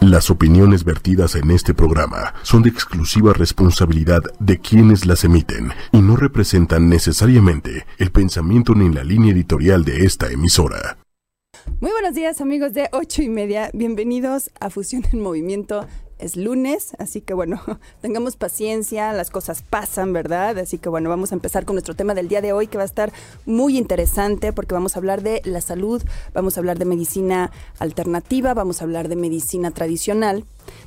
Las opiniones vertidas en este programa son de exclusiva responsabilidad de quienes las emiten y no representan necesariamente el pensamiento ni la línea editorial de esta emisora. Muy buenos días amigos de ocho y media, bienvenidos a Fusión en Movimiento es lunes, así que bueno, tengamos paciencia, las cosas pasan, ¿verdad? Así que bueno, vamos a empezar con nuestro tema del día de hoy que va a estar muy interesante porque vamos a hablar de la salud, vamos a hablar de medicina alternativa, vamos a hablar de medicina tradicional,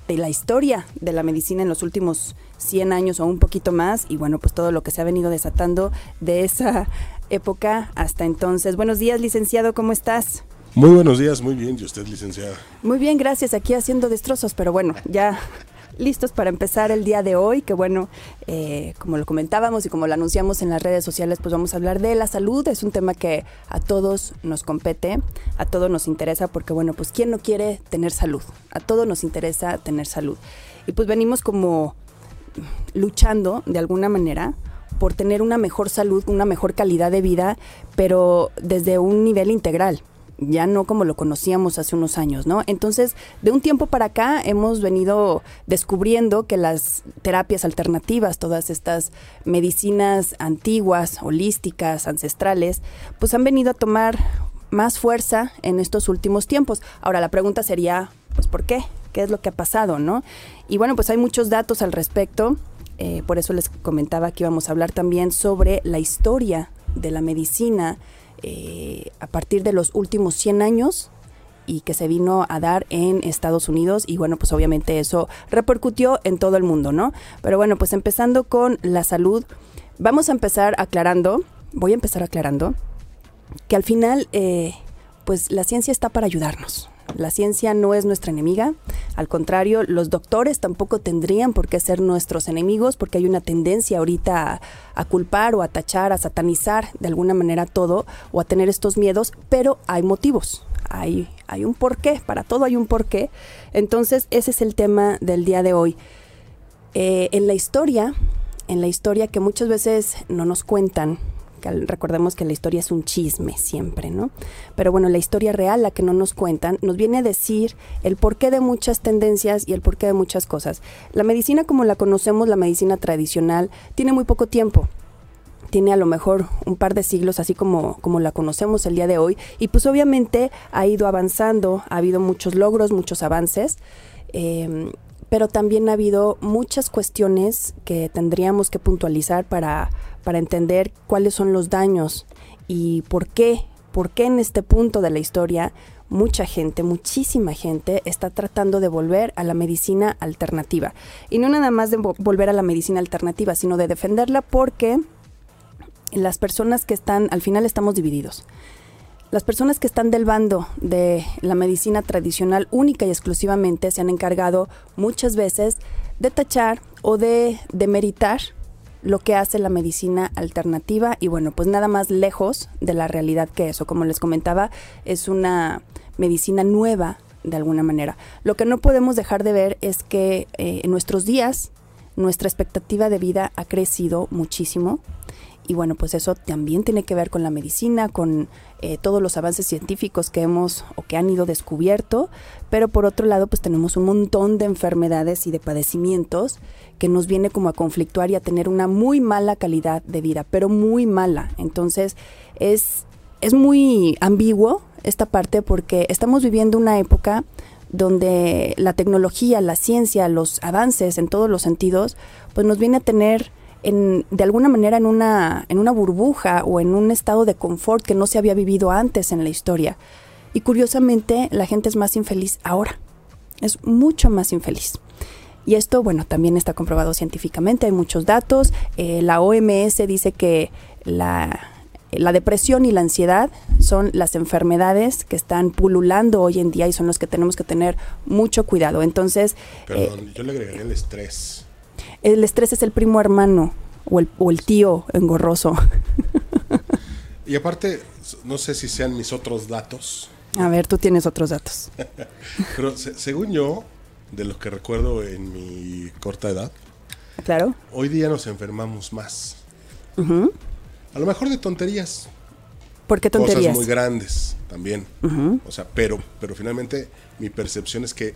de la historia de la medicina en los últimos 100 años o un poquito más y bueno, pues todo lo que se ha venido desatando de esa época hasta entonces. Buenos días, licenciado, ¿cómo estás? Muy buenos días, muy bien. ¿Y usted, licenciada? Muy bien, gracias. Aquí haciendo destrozos, pero bueno, ya listos para empezar el día de hoy, que bueno, eh, como lo comentábamos y como lo anunciamos en las redes sociales, pues vamos a hablar de la salud. Es un tema que a todos nos compete, a todos nos interesa, porque bueno, pues ¿quién no quiere tener salud? A todos nos interesa tener salud. Y pues venimos como luchando de alguna manera por tener una mejor salud, una mejor calidad de vida, pero desde un nivel integral ya no como lo conocíamos hace unos años, ¿no? Entonces, de un tiempo para acá hemos venido descubriendo que las terapias alternativas, todas estas medicinas antiguas, holísticas, ancestrales, pues han venido a tomar más fuerza en estos últimos tiempos. Ahora, la pregunta sería, pues, ¿por qué? ¿Qué es lo que ha pasado, no? Y bueno, pues hay muchos datos al respecto. Eh, por eso les comentaba que íbamos a hablar también sobre la historia de la medicina, eh, a partir de los últimos 100 años y que se vino a dar en Estados Unidos y bueno, pues obviamente eso repercutió en todo el mundo, ¿no? Pero bueno, pues empezando con la salud, vamos a empezar aclarando, voy a empezar aclarando que al final, eh, pues la ciencia está para ayudarnos. La ciencia no es nuestra enemiga, al contrario, los doctores tampoco tendrían por qué ser nuestros enemigos porque hay una tendencia ahorita a, culpar o a tachar, a satanizar de alguna manera todo o a tener estos miedos, pero hay motivos. Hay, hay un porqué, para todo hay un porqué. Entonces, ese es el tema del día de hoy. Eh, en la historia, en la historia que muchas veces no nos cuentan, recordemos que la historia es un chisme siempre, ¿no? Pero bueno, la historia real, la que no nos cuentan, nos viene a decir el porqué de muchas tendencias y el porqué de muchas cosas. La medicina como la conocemos, la medicina tradicional, tiene muy poco tiempo tiene a lo mejor un par de siglos, así como, como la conocemos el día de hoy, y pues obviamente ha ido avanzando, ha habido muchos logros, muchos avances, em, pero también ha habido muchas cuestiones que tendríamos que puntualizar para, para entender cuáles son los daños y por qué, por qué en este punto de la historia mucha gente, muchísima gente está tratando de volver a la medicina alternativa. Y no nada más de volver a la medicina alternativa, sino de defenderla porque las personas que están, al final estamos divididos. Las personas que están del bando de la medicina tradicional única y exclusivamente se han encargado muchas veces de tachar o de demeritar lo que hace la medicina alternativa y bueno, pues nada más lejos de la realidad que eso. Como les comentaba, es una medicina nueva de alguna manera. Lo que no podemos dejar de ver es que eh, en nuestros días nuestra expectativa de vida ha crecido muchísimo y bueno, pues eso también tiene que ver con la medicina, con eh, todos los avances científicos que hemos o que han ido descubierto, pero por otro lado pues tenemos un montón de enfermedades y de padecimientos que nos viene como a conflictuar y a tener una muy mala calidad de vida, pero muy mala. Entonces es, es muy ambiguo esta parte porque estamos viviendo una época donde la tecnología, la ciencia, los avances en todos los sentidos, pues nos viene a tener en, de alguna manera en una, en una burbuja o en un estado de confort que no se había vivido antes en la historia. Y curiosamente la gente es más infeliz ahora, es mucho más infeliz. Y esto, bueno, también está comprobado científicamente, hay muchos datos. Eh, la OMS dice que la, la depresión y la ansiedad son las enfermedades que están pululando hoy en día y son los que tenemos que tener mucho cuidado. Entonces... Perdón, eh, yo le agregaría el estrés. El estrés es el primo hermano o el, o el tío engorroso. y aparte, no sé si sean mis otros datos. A ver, tú tienes otros datos. Pero según yo, de lo que recuerdo en mi corta edad, claro. Hoy día nos enfermamos más. A lo mejor de tonterías. ¿Por qué tonterías? Cosas muy grandes también. O sea, pero, pero finalmente mi percepción es que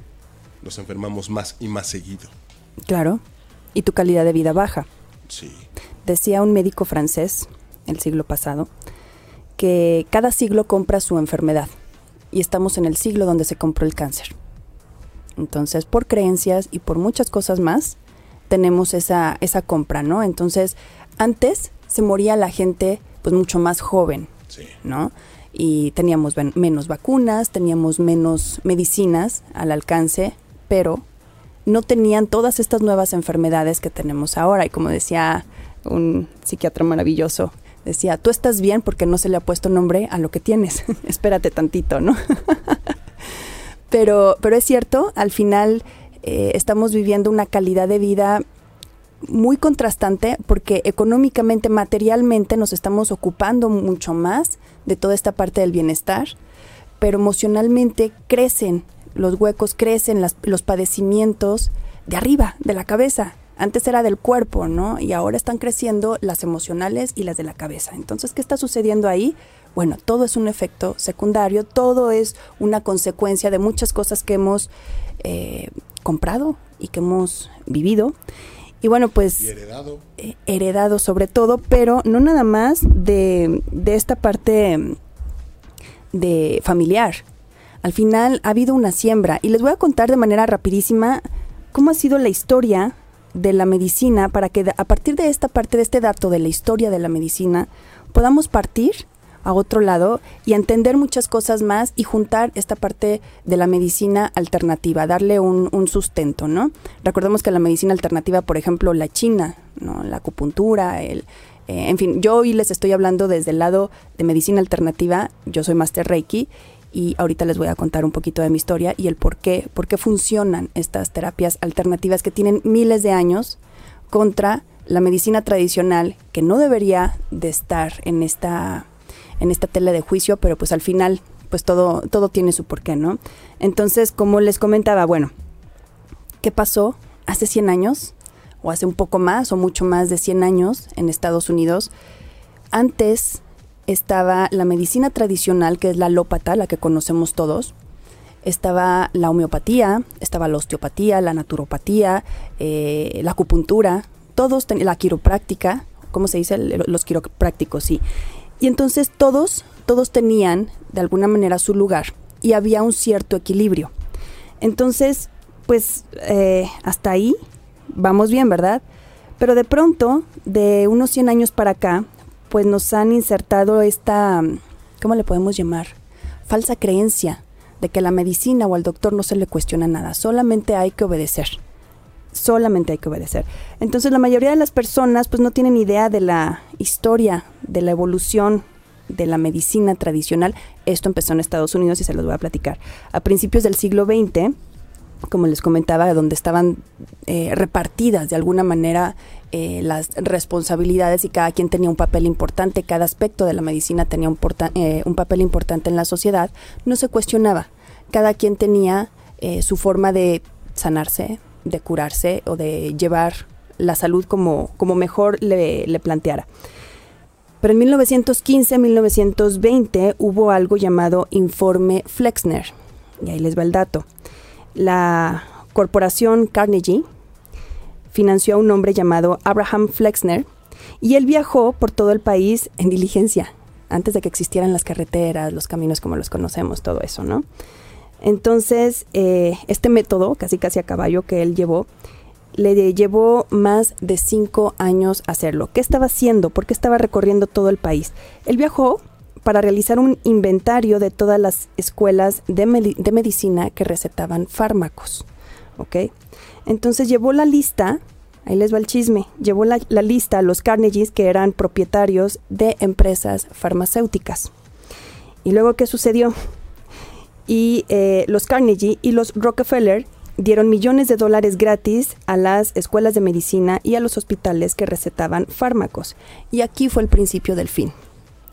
nos enfermamos más y más seguido. Claro. Y tu calidad de vida baja. Sí. Decía un médico francés el siglo pasado que cada siglo compra su enfermedad y estamos en el siglo donde se compró el cáncer. Entonces, por creencias y por muchas cosas más, tenemos esa, esa compra, ¿no? Entonces, antes se moría la gente pues mucho más joven, Sí. ¿no? Y teníamos menos vacunas, teníamos menos medicinas al alcance, pero no tenían todas estas nuevas enfermedades que tenemos ahora. Y como decía un psiquiatra maravilloso, decía, tú estás bien porque no se le ha puesto nombre a lo que tienes. Espérate tantito, ¿no? pero, pero es cierto, al final eh, estamos viviendo una calidad de vida muy contrastante porque económicamente, materialmente nos estamos ocupando mucho más de toda esta parte del bienestar, pero emocionalmente crecen los huecos, crecen las- los padecimientos de arriba, de la cabeza. Antes era del cuerpo, ¿no? Y ahora están creciendo las emocionales y las de la cabeza. Entonces, ¿qué está sucediendo ahí? Bueno, todo es un efecto secundario, todo es una consecuencia de muchas cosas que hemos eh, comprado y que hemos vivido. Y bueno, pues Y heredado. eh, heredado sobre todo, pero no nada más de, de esta parte mm, de familiar. Al final ha habido una siembra y les voy a contar de manera rapidísima cómo ha sido la historia de la medicina para que a partir de esta parte, de este dato de la historia de la medicina, podamos partir a otro lado y entender muchas cosas más y juntar esta parte de la medicina alternativa, darle un, sustento, ¿no? Recordemos que la medicina alternativa, por ejemplo, la china, ¿no? La acupuntura, el, eh, en fin, yo hoy les estoy hablando desde el lado de medicina alternativa, yo soy Master Reiki y ahorita les voy a contar un poquito de mi historia y el por qué, por qué funcionan estas terapias alternativas que tienen miles de años contra la medicina tradicional que no debería de estar en esta en esta tela de juicio, pero pues al final pues todo todo tiene su porqué, ¿no? Entonces, como les comentaba, bueno, ¿qué pasó hace 100 años o hace un poco más o mucho más de 100 años en Estados Unidos? Antes estaba la medicina tradicional, que es la alópata, la que conocemos todos. Estaba la homeopatía, estaba la osteopatía, la naturopatía, eh, la acupuntura, todos, la quiropráctica, ¿cómo se dice? Los quiroprácticos, sí. Y entonces todos, todos tenían de alguna manera su lugar y había un cierto equilibrio. Entonces, pues eh, hasta ahí vamos bien, ¿verdad? Pero de pronto, de unos 100 años para acá, pues nos han insertado esta, ¿cómo le podemos llamar? Falsa creencia de que la medicina o al doctor no se le cuestiona nada, solamente hay que obedecer. Solamente hay que obedecer. Entonces la mayoría de las personas pues no tienen idea de la historia, de la evolución de la medicina tradicional. Esto empezó en Estados Unidos y se los voy a platicar. A principios del siglo XX, como les comentaba, donde estaban eh, repartidas de alguna manera eh, las responsabilidades y cada quien tenía un papel importante, cada aspecto de la medicina tenía un, porta- eh, papel importante en la sociedad, no se cuestionaba. Cada quien tenía eh, su forma de sanarse, de curarse o de llevar la salud como, como mejor le, le planteara. Pero en 1915-1920 hubo algo llamado Informe Flexner. Y ahí les va el dato. La corporación Carnegie financió a un hombre llamado Abraham Flexner y él viajó por todo el país en diligencia, antes de que existieran las carreteras, los caminos como los conocemos, todo eso, ¿no? Entonces, eh, este método, casi casi a caballo que él llevó, le llevó más de cinco años hacerlo. ¿Qué estaba haciendo? ¿Por qué estaba recorriendo todo el país? Él viajó para realizar un inventario de todas las escuelas de, medi- de medicina que recetaban fármacos. Entonces llevó la lista, ahí les va el chisme, llevó la, la lista a los Carnegies que eran propietarios de empresas farmacéuticas. ¿Y luego qué sucedió? Y eh, los Carnegie y los Rockefeller dieron millones de dólares gratis a las escuelas de medicina y a los hospitales que recetaban fármacos. Y aquí fue el principio del fin.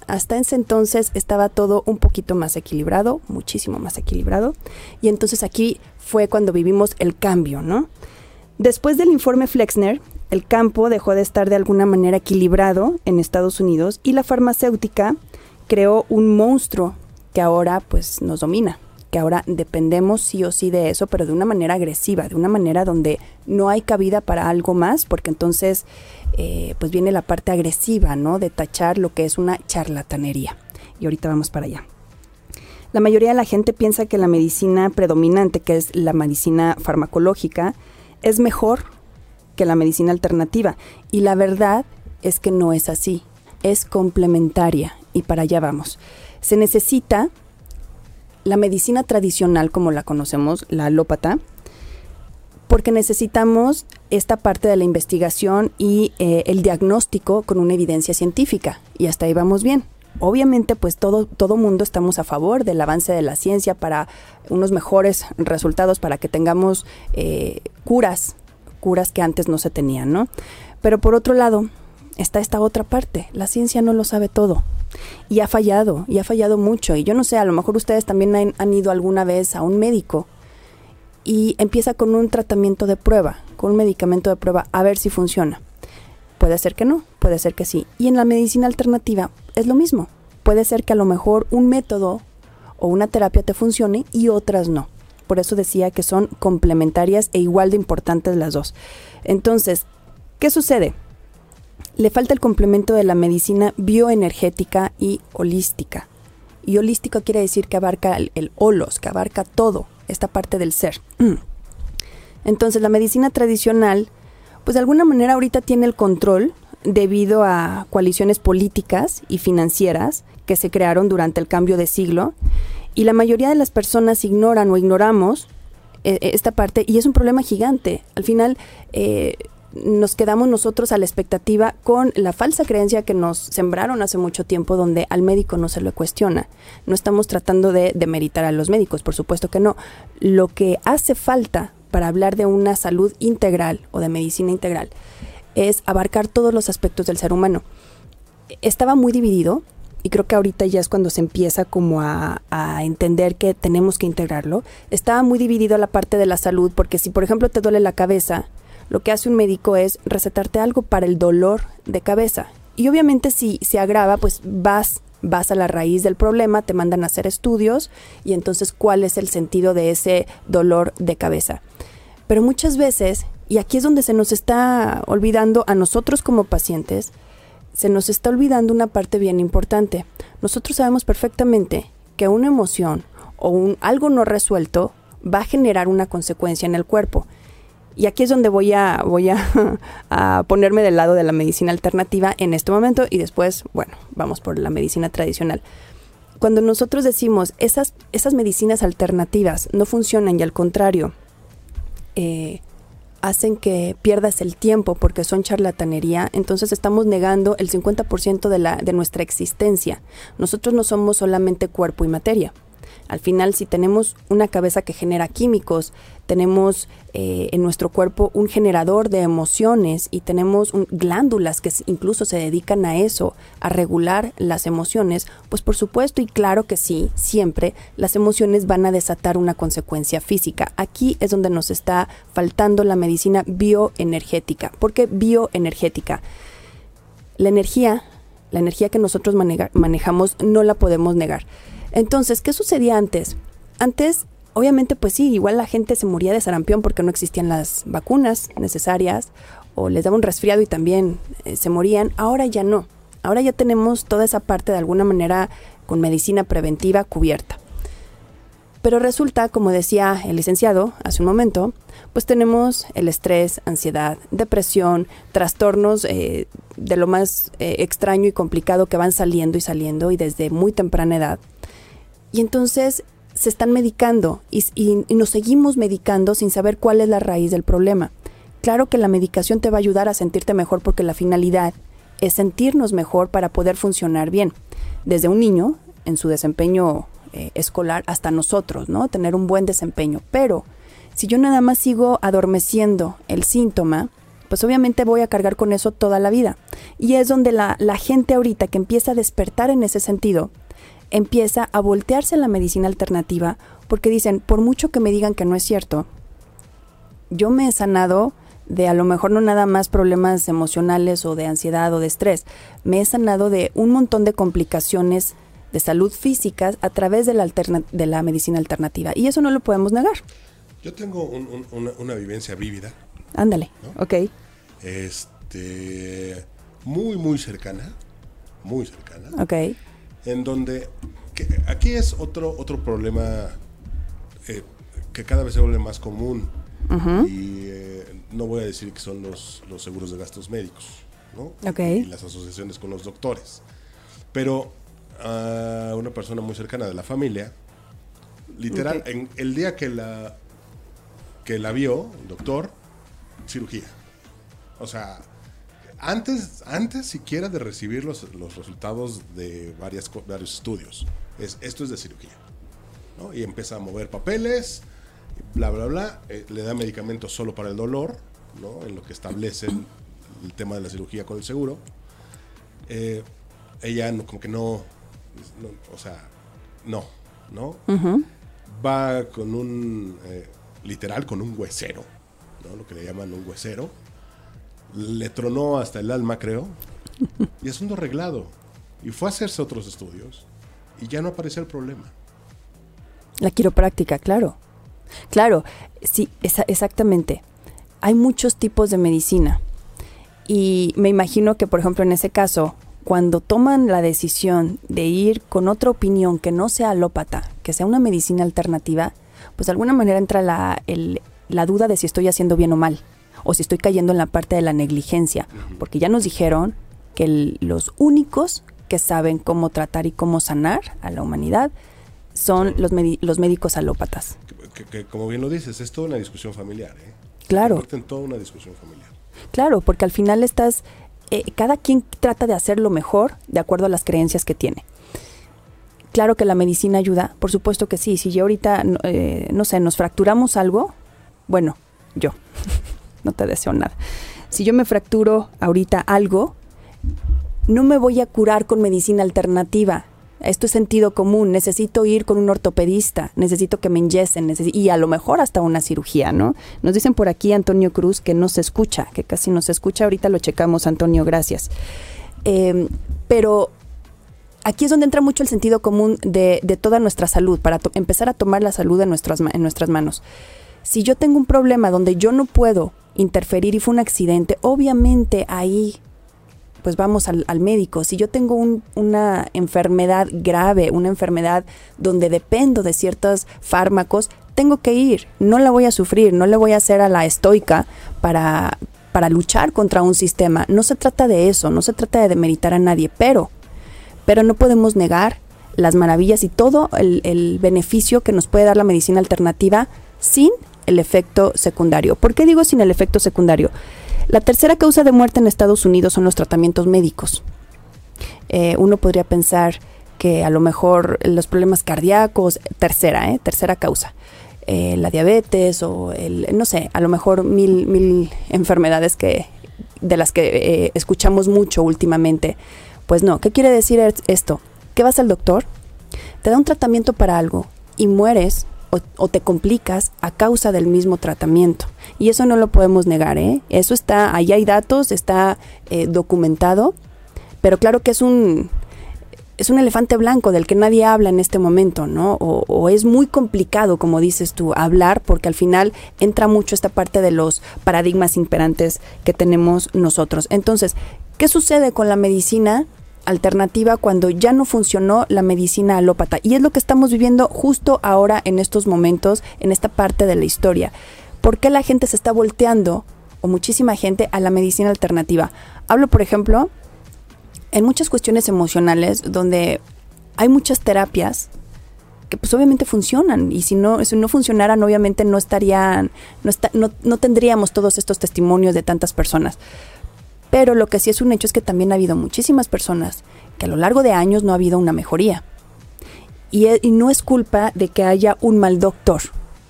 Hasta ese entonces estaba todo un poquito más equilibrado, muchísimo más equilibrado. Y entonces aquí fue cuando vivimos el cambio, ¿no? Después del informe Flexner, el campo dejó de estar de alguna manera equilibrado en Estados Unidos y la farmacéutica creó un monstruo que ahora pues nos domina, que ahora dependemos sí o sí de eso, pero de una manera agresiva, de una manera donde no hay cabida para algo más, porque entonces eh, pues viene la parte agresiva, ¿no? De tachar lo que es una charlatanería. Y ahorita vamos para allá. La mayoría de la gente piensa que la medicina predominante, que es la medicina farmacológica, es mejor que la medicina alternativa. Y la verdad es que no es así, es complementaria. Y para allá vamos. Se necesita la medicina tradicional como la conocemos, la alópata, porque necesitamos esta parte de la investigación y eh, el diagnóstico con una evidencia científica. Y hasta ahí vamos bien. Obviamente, pues todo, todo mundo estamos a favor del avance de la ciencia para unos mejores resultados, para que tengamos eh, curas, curas que antes no se tenían, ¿no? Pero por otro lado, está esta otra parte. La ciencia no lo sabe todo. Y ha fallado, y ha fallado mucho. Y yo no sé, a lo mejor ustedes también han, ido alguna vez a un médico y empieza con un tratamiento de prueba, con un medicamento de prueba, a ver si funciona. Puede ser que no, puede ser que sí. Y en la medicina alternativa es lo mismo. Puede ser que a lo mejor un método o una terapia te funcione y otras no. Por eso decía que son complementarias e igual de importantes las dos. Entonces, ¿qué sucede? Le falta el complemento de la medicina bioenergética y holística. Y holístico quiere decir que abarca el, el que abarca todo, esta parte del ser. Entonces, la medicina tradicional pues de alguna manera ahorita tiene el control debido a coaliciones políticas y financieras que se crearon durante el cambio de siglo y la mayoría de las personas ignoran o ignoramos eh, esta parte y es un problema gigante. Al final eh, nos quedamos nosotros a la expectativa con la falsa creencia que nos sembraron hace mucho tiempo donde al médico no se lo cuestiona. No estamos tratando de demeritar a los médicos, por supuesto que no. Lo que hace falta para hablar de una salud integral o de medicina integral es abarcar todos los aspectos del ser humano. Estaba muy dividido y creo que ahorita ya es cuando se empieza como a, entender que tenemos que integrarlo. Estaba muy dividido la parte de la salud porque si por ejemplo te duele la cabeza, lo que hace un médico es recetarte algo para el dolor de cabeza. Y obviamente si se agrava, pues vas vas a la raíz del problema, te mandan a hacer estudios y entonces cuál es el sentido de ese dolor de cabeza. Pero muchas veces, y aquí es donde se nos está olvidando a nosotros como pacientes, se nos está olvidando una parte bien importante. Nosotros sabemos perfectamente que una emoción o un algo no resuelto va a generar una consecuencia en el cuerpo. Y aquí es donde voy a, voy a, ponerme del lado de la medicina alternativa en este momento y después, bueno, vamos por la medicina tradicional. Cuando nosotros decimos esas, esas medicinas alternativas no funcionan y al contrario, eh, hacen que pierdas el tiempo porque son charlatanería, entonces estamos negando el 50% de, la, de nuestra existencia. Nosotros no somos solamente cuerpo y materia. Al final, si tenemos una cabeza que genera químicos, tenemos eh, en nuestro cuerpo un generador de emociones y tenemos glándulas que incluso se dedican a eso, a regular las emociones, pues por supuesto y claro que sí, siempre las emociones van a desatar una consecuencia física. Aquí es donde nos está faltando la medicina bioenergética. ¿Por qué bioenergética? La energía, la energía que nosotros manejamos no la podemos negar. Entonces, ¿qué sucedía antes? Antes, obviamente, pues sí, igual la gente se moría de sarampión porque no existían las vacunas necesarias o les daba un resfriado y también eh, se morían. Ahora ya no. Ahora ya tenemos toda esa parte de alguna manera con medicina preventiva cubierta. Pero resulta, como decía el licenciado hace un momento, pues tenemos el estrés, ansiedad, depresión, trastornos eh, de lo más eh, extraño y complicado que van saliendo y saliendo y desde muy temprana edad. Y entonces se están medicando y, nos seguimos medicando sin saber cuál es la raíz del problema. Claro que la medicación te va a ayudar a sentirte mejor porque la finalidad es sentirnos mejor para poder funcionar bien. Desde un niño, en su desempeño eh, escolar, hasta nosotros, ¿no? Tener un buen desempeño. Pero si yo nada más sigo adormeciendo el síntoma, pues obviamente voy a cargar con eso toda la vida. Y es donde la, la gente ahorita que empieza a despertar en ese sentido, empieza a voltearse la medicina alternativa porque dicen, por mucho que me digan que no es cierto, yo me he sanado de a lo mejor no nada más problemas emocionales o de ansiedad o de estrés, me he sanado de un montón de complicaciones de salud física a través de la, de la medicina alternativa. Y eso no lo podemos negar. Yo tengo una, vivencia vívida. Ándale, ok. Este, muy, muy cercana, muy cercana. Ok. En donde, aquí es otro, otro problema eh, que cada vez se vuelve más común. Y eh, no voy a decir que son los, los seguros de gastos médicos, ¿no? Y las asociaciones con los doctores. Pero a una persona muy cercana de la familia, literal, en el día que la, que la vio, el doctor, cirugía. O sea, antes, antes siquiera de recibir los, resultados de varias, varios estudios. Es, esto es de cirugía. Y empieza a mover papeles, bla, bla, bla. Eh, le da medicamentos solo para el dolor, ¿no? en lo que establecen el tema de la cirugía con el seguro. Eh, ella como que no, o sea, no, ¿no? Va con un, eh, literal, con un huesero, ¿no? Lo que le llaman un huesero. Le tronó hasta el alma, creo. Y es un arreglado. Y fue a hacerse otros estudios. Y ya no aparecía el problema. La quiropráctica, claro. Claro, sí, exactamente. Hay muchos tipos de medicina. Y me imagino que, por ejemplo, en ese caso, cuando toman la decisión de ir con otra opinión que no sea alópata, que sea una medicina alternativa, pues de alguna manera entra la, la duda de si estoy haciendo bien o mal, o si estoy cayendo en la parte de la negligencia, porque ya nos dijeron que los únicos que saben cómo tratar y cómo sanar a la humanidad son los, los médicos alópatas. Que, como bien lo dices, es toda una discusión familiar. ¿eh? Claro. En toda una discusión familiar. Claro, porque al final estás eh, cada quien trata de hacer lo mejor de acuerdo a las creencias que tiene. Claro que la medicina ayuda, por supuesto que sí. Si yo ahorita, eh, no sé, nos fracturamos algo, bueno, yo, no te deseo nada. Si yo me fracturo ahorita algo, no me voy a curar con medicina alternativa. Esto es sentido común. Necesito ir con un ortopedista, necesito que me inyesen, y a lo mejor hasta una cirugía, ¿no? Nos dicen por aquí Antonio Cruz que no se escucha, que casi no se escucha. Ahorita lo checamos, Antonio, gracias. Em, pero aquí es donde entra mucho el sentido común de, toda nuestra salud, para empezar a tomar la salud en nuestras, en nuestras manos. Si yo tengo un problema donde yo no puedo interferir y fue un accidente, obviamente ahí pues vamos al, médico. Si yo tengo una enfermedad grave, una enfermedad donde dependo de ciertos fármacos, tengo que ir. No la voy a sufrir, no le voy a hacer a la estoica para, para luchar contra un sistema. No se trata de eso, no se trata de demeritar a nadie, pero, pero no podemos negar las maravillas y todo el, el beneficio que nos puede dar la medicina alternativa sin el efecto secundario. ¿Por qué digo sin el efecto secundario? La tercera causa de muerte en Estados Unidos son los tratamientos médicos. Eh, uno podría pensar que a lo mejor los problemas cardíacos, tercera, ¿eh? tercera causa, eh, la diabetes o el, no sé, a lo mejor mil, mil enfermedades que, de las que escuchamos mucho últimamente. Pues no, ¿qué quiere decir esto? Que vas al doctor, te da un tratamiento para algo y mueres o, te complicas a causa del mismo tratamiento. Y eso no lo podemos negar, ¿eh? Eso está, ahí hay datos, está eh, documentado, pero claro que es un, es un elefante blanco del que nadie habla en este momento, ¿no? O, o, es muy complicado, como dices tú, hablar, porque al final entra mucho esta parte de los paradigmas imperantes que tenemos nosotros. Entonces, ¿qué sucede con la medicina? Alternativa cuando ya no funcionó la medicina alópata. Y es lo que estamos viviendo justo ahora en estos momentos, en esta parte de la historia. ¿Por qué la gente se está volteando, o muchísima gente, a la medicina alternativa? Hablo, por ejemplo, en muchas cuestiones emocionales donde hay muchas terapias que pues obviamente funcionan y si no, si no funcionaran obviamente no estarían, no, no, no tendríamos todos estos testimonios de tantas personas. Pero lo que sí es un hecho es que también ha habido muchísimas personas que a lo largo de años no ha habido una mejoría. Y, e, no es culpa de que haya un mal doctor.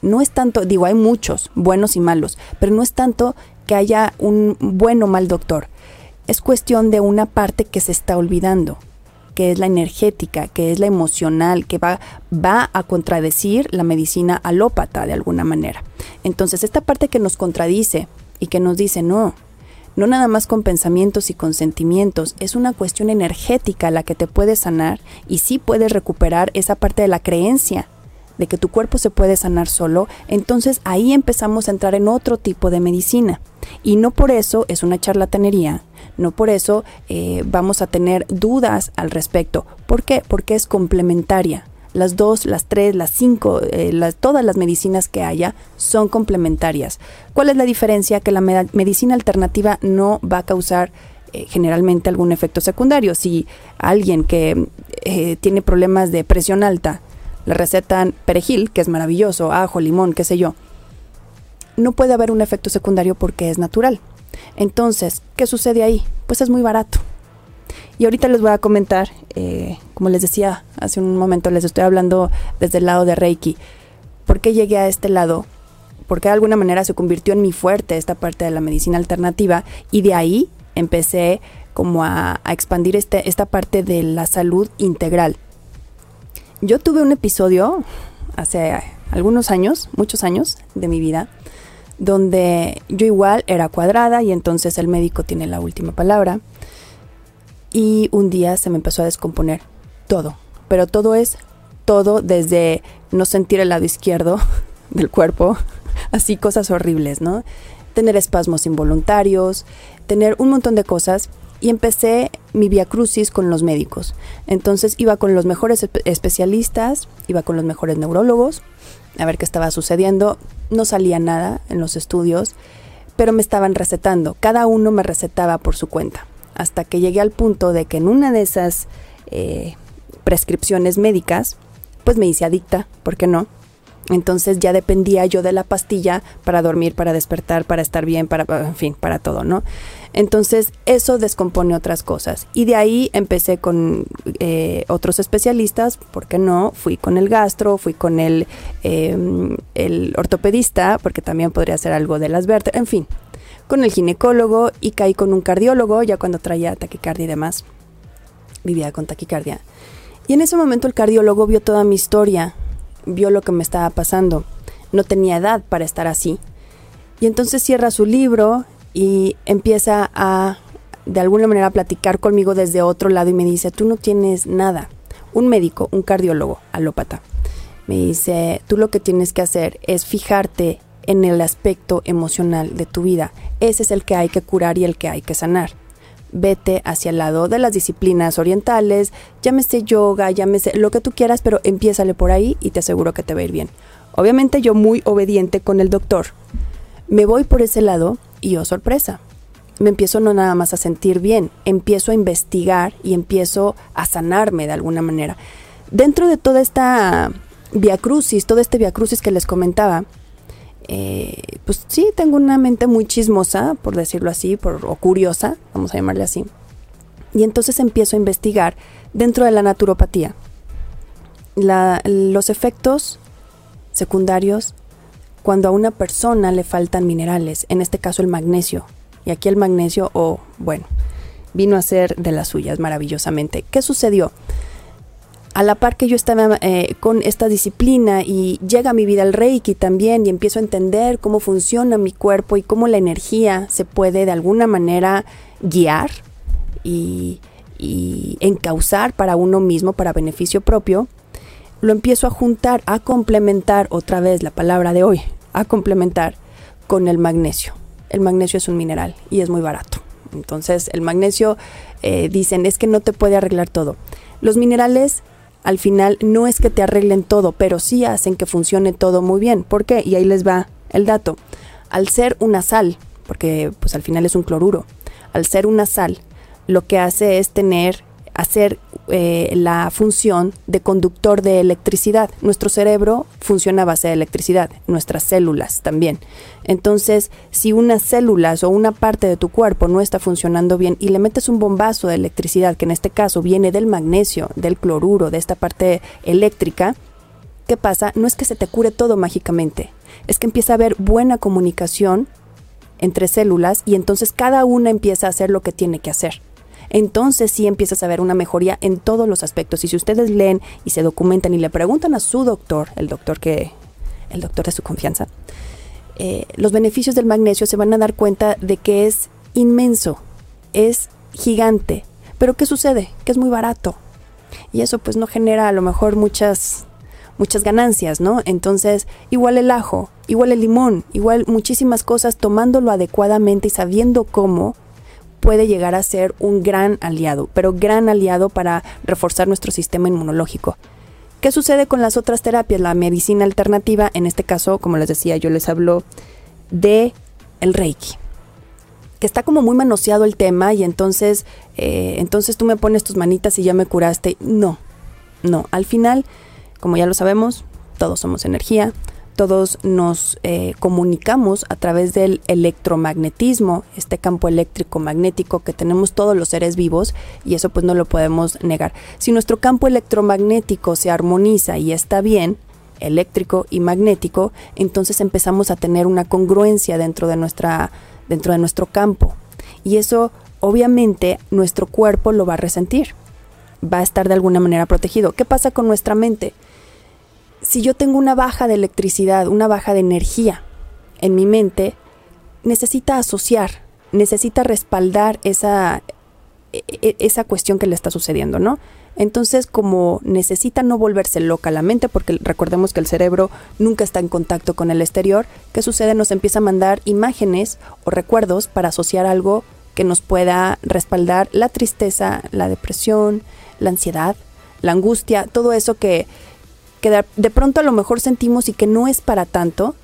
No es tanto, digo, hay muchos, buenos y malos, pero no es tanto que haya un buen o mal doctor. Es cuestión de una parte que se está olvidando, que es la energética, que es la emocional, que va, va a contradecir la medicina alópata de alguna manera. Entonces, esta parte que nos contradice y que nos dice, no, no nada más con pensamientos y con sentimientos, es una cuestión energética la que te puede sanar y sí puedes recuperar esa parte de la creencia de que tu cuerpo se puede sanar solo, entonces ahí empezamos a entrar en otro tipo de medicina. Y no por eso es una charlatanería, no por eso eh, vamos a tener dudas al respecto. ¿Por qué? Porque es complementaria. Las dos, las tres, las cinco, eh, todas las medicinas que haya son complementarias. ¿Cuál es la diferencia? Que la medicina alternativa no va a causar eh, generalmente algún efecto secundario. Si alguien que tiene problemas de presión alta le recetan perejil, que es maravilloso, ajo, limón, qué sé yo, no puede haber un efecto secundario porque es natural. Entonces, ¿qué sucede ahí? Pues es muy barato. Y ahorita les voy a comentar, eh, como les decía hace un momento, les estoy hablando desde el lado de Reiki. ¿Por qué llegué a este lado? Porque de alguna manera se convirtió en mi fuerte esta parte de la medicina alternativa y de ahí empecé como a, a expandir este, esta parte de la salud integral. Yo tuve un episodio hace algunos años, muchos años de mi vida, donde yo igual era cuadrada y entonces el médico tiene la última palabra. Y un día se me empezó a descomponer todo, pero todo es todo desde no sentir el lado izquierdo del cuerpo, así cosas horribles, ¿no? Tener espasmos involuntarios, tener un montón de cosas y empecé mi via crucis con los médicos. Entonces iba con los mejores especialistas, iba con los mejores neurólogos, a ver qué estaba sucediendo. No salía nada en los estudios, pero me estaban recetando. Cada uno me recetaba por su cuenta. Hasta que llegué al punto de que en una de esas eh, prescripciones médicas, pues me hice adicta, ¿por qué no? Entonces ya dependía yo de la pastilla para dormir, para despertar, para estar bien, para, en fin, para todo, ¿no? Entonces eso descompone otras cosas. Y de ahí empecé con eh, otros especialistas, ¿por qué no? Fui con el gastro, fui con el, em, el ortopedista, porque también podría ser algo de las vértebras, en fin, con el ginecólogo y caí con un cardiólogo ya cuando traía taquicardia y demás. Vivía con taquicardia. Y en ese momento el cardiólogo vio toda mi historia, vio lo que me estaba pasando. No tenía edad para estar así. Y entonces cierra su libro y empieza a de alguna manera a platicar conmigo desde otro lado y me dice, tú no tienes nada. Un médico, un cardiólogo, alópata, me dice, tú lo que tienes que hacer es fijarte en el aspecto emocional de tu vida. Ese es el que hay que curar y el que hay que sanar. Vete hacia el lado de las disciplinas orientales, llámese yoga, llámese lo que tú quieras, pero empiézale por ahí y te aseguro que te va a ir bien. Obviamente yo muy obediente con el doctor. Me voy por ese lado y oh sorpresa, me empiezo no nada más a sentir bien, empiezo a investigar y empiezo a sanarme de alguna manera. Dentro de toda esta via crucis, todo este via crucis que les comentaba, eh, pues sí, tengo una mente muy chismosa, por decirlo así, o curiosa, vamos a llamarle así. Y entonces empiezo a investigar dentro de la naturopatía los efectos secundarios cuando a una persona le faltan minerales, en este caso el magnesio. Y aquí el magnesio, o bueno, vino a ser de las suyas maravillosamente. ¿Qué sucedió? A la par que yo estaba eh, con esta disciplina y llega a mi vida el reiki también y empiezo a entender cómo funciona mi cuerpo y cómo la energía se puede de alguna manera guiar y, y encauzar para uno mismo, para beneficio propio, lo empiezo a juntar, a complementar otra vez la palabra de hoy, a complementar con el magnesio. El magnesio es un mineral y es muy barato. Entonces el magnesio, eh, dicen, es que no te puede arreglar todo. Los minerales al final no es que te arreglen todo, pero sí hacen que funcione todo muy bien. ¿Por qué? Y ahí les va el dato. Al ser una sal, porque pues al final es un cloruro, al ser una sal, lo que hace es tener hacer eh, la función de conductor de electricidad. Nuestro cerebro funciona a base de electricidad, nuestras células también. Entonces, si unas células o una parte de tu cuerpo no está funcionando bien y le metes un bombazo de electricidad, que en este caso viene del magnesio, del cloruro, de esta parte eléctrica, ¿qué pasa? No es que se te cure todo mágicamente, es que empieza a haber buena comunicación entre células y entonces cada una empieza a hacer lo que tiene que hacer entonces sí empiezas a ver una mejoría en todos los aspectos. Y si ustedes leen y se documentan y le preguntan a su doctor, el doctor que, el doctor de su confianza, eh, los beneficios del magnesio se van a dar cuenta de que es inmenso, es gigante. Pero ¿qué sucede? Que es muy barato. Y eso pues no genera a lo mejor muchas muchas ganancias, ¿no? Entonces, igual el ajo, igual el limón, igual muchísimas cosas, tomándolo adecuadamente y sabiendo cómo, puede llegar a ser un gran aliado, pero gran aliado para reforzar nuestro sistema inmunológico. ¿Qué sucede con las otras terapias? La medicina alternativa, en este caso, como les decía, yo les hablo de el Reiki que está como muy manoseado el tema y entonces, eh, entonces tú me pones tus manitas y ya me curaste. No, no, al final, como ya lo sabemos, todos somos energía, todos nos eh, comunicamos a través del electromagnetismo, este campo eléctrico magnético que tenemos todos los seres vivos y eso pues no lo podemos negar. Si nuestro campo electromagnético se armoniza y está bien, eléctrico y magnético, entonces empezamos a tener una congruencia dentro de nuestra dentro de nuestro campo y eso obviamente nuestro cuerpo lo va a resentir. Va a estar de alguna manera protegido. ¿Qué pasa con nuestra mente? Si yo tengo una baja de electricidad, una baja de energía en mi mente, necesita asociar, necesita respaldar esa, e, e, esa cuestión que le está sucediendo, ¿no? Entonces, como necesita no volverse loca la mente, porque recordemos que el cerebro nunca está en contacto con el exterior, ¿qué sucede? Nos empieza a mandar imágenes o recuerdos para asociar algo que nos pueda respaldar la tristeza, la depresión, la ansiedad, la angustia, todo eso que, que de, pronto a lo mejor sentimos y que no es para tanto.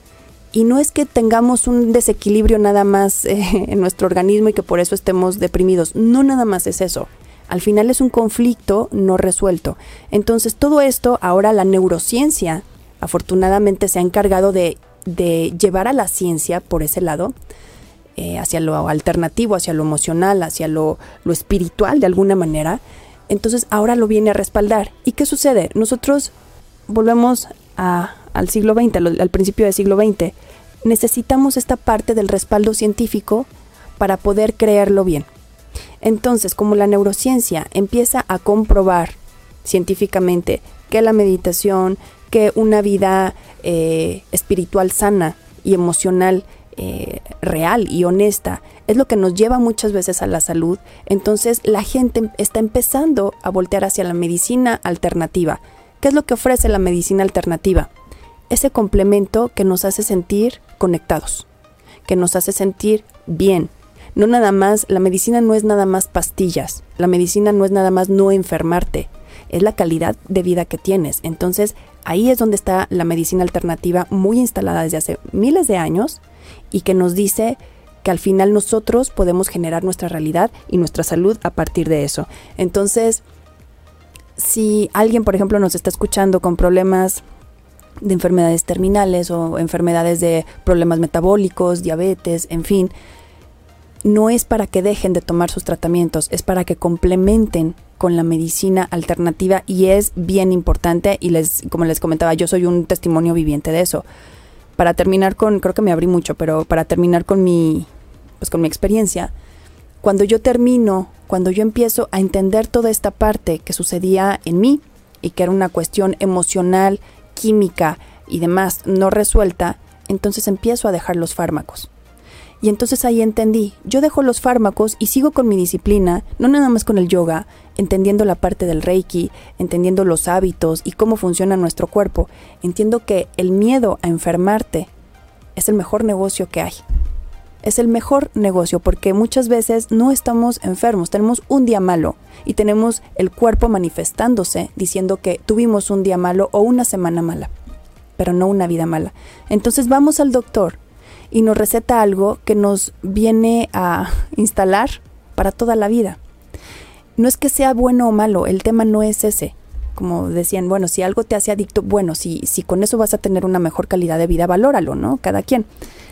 Y no es que tengamos un desequilibrio nada más eh, en nuestro organismo y que por eso estemos deprimidos. No nada más es eso. Al final es un conflicto no resuelto. Entonces todo esto, ahora la neurociencia, afortunadamente se ha encargado de, llevar a la ciencia por ese lado, eh, hacia lo alternativo, hacia lo emocional, hacia lo, lo espiritual de alguna manera. Entonces ahora lo viene a respaldar. ¿Y qué sucede? Nosotros volvemos al siglo XX, al, principio del siglo XX, necesitamos esta parte del respaldo científico para poder creerlo bien. Entonces, como la neurociencia empieza a comprobar científicamente que la meditación, que una vida eh, espiritual sana y emocional eh, real y honesta es lo que nos lleva muchas veces a la salud, entonces la gente está empezando a voltear hacia la medicina alternativa, ¿Qué es lo que ofrece la medicina alternativa? Ese complemento que nos hace sentir conectados, que nos hace sentir bien. No nada más, la medicina no es nada más pastillas, la medicina no es nada más no enfermarte, es la calidad de vida que tienes. Entonces, ahí es donde está la medicina alternativa muy instalada desde hace miles de años y que nos dice que al final nosotros podemos generar nuestra realidad y nuestra salud a partir de eso. Entonces, si alguien, por ejemplo, nos está escuchando con problemas de enfermedades terminales o enfermedades de problemas metabólicos, diabetes, en fin, no es para que dejen de tomar sus tratamientos, es para que complementen con la medicina alternativa y es bien importante y les como les comentaba, yo soy un testimonio viviente de eso. Para terminar con creo que me abrí mucho, pero para terminar con mi pues con mi experiencia, cuando yo termino, cuando yo empiezo a entender toda esta parte que sucedía en mí y que era una cuestión emocional, química y demás no resuelta, entonces empiezo a dejar los fármacos. Y entonces ahí entendí, yo dejo los fármacos y sigo con mi disciplina, no nada más con el yoga, entendiendo la parte del reiki, entendiendo los hábitos y cómo funciona nuestro cuerpo. Entiendo que el miedo a enfermarte es el mejor negocio que hay es el mejor negocio porque muchas veces no estamos enfermos, tenemos un día malo y tenemos el cuerpo manifestándose diciendo que tuvimos un día malo o una semana mala, pero no una vida mala. Entonces vamos al doctor y nos receta algo que nos viene a instalar para toda la vida. No es que sea bueno o malo, el tema no es ese. Como decían, bueno, si algo te hace adicto, bueno, si, si con eso vas a tener una mejor calidad de vida, valóralo, ¿no? Cada quien.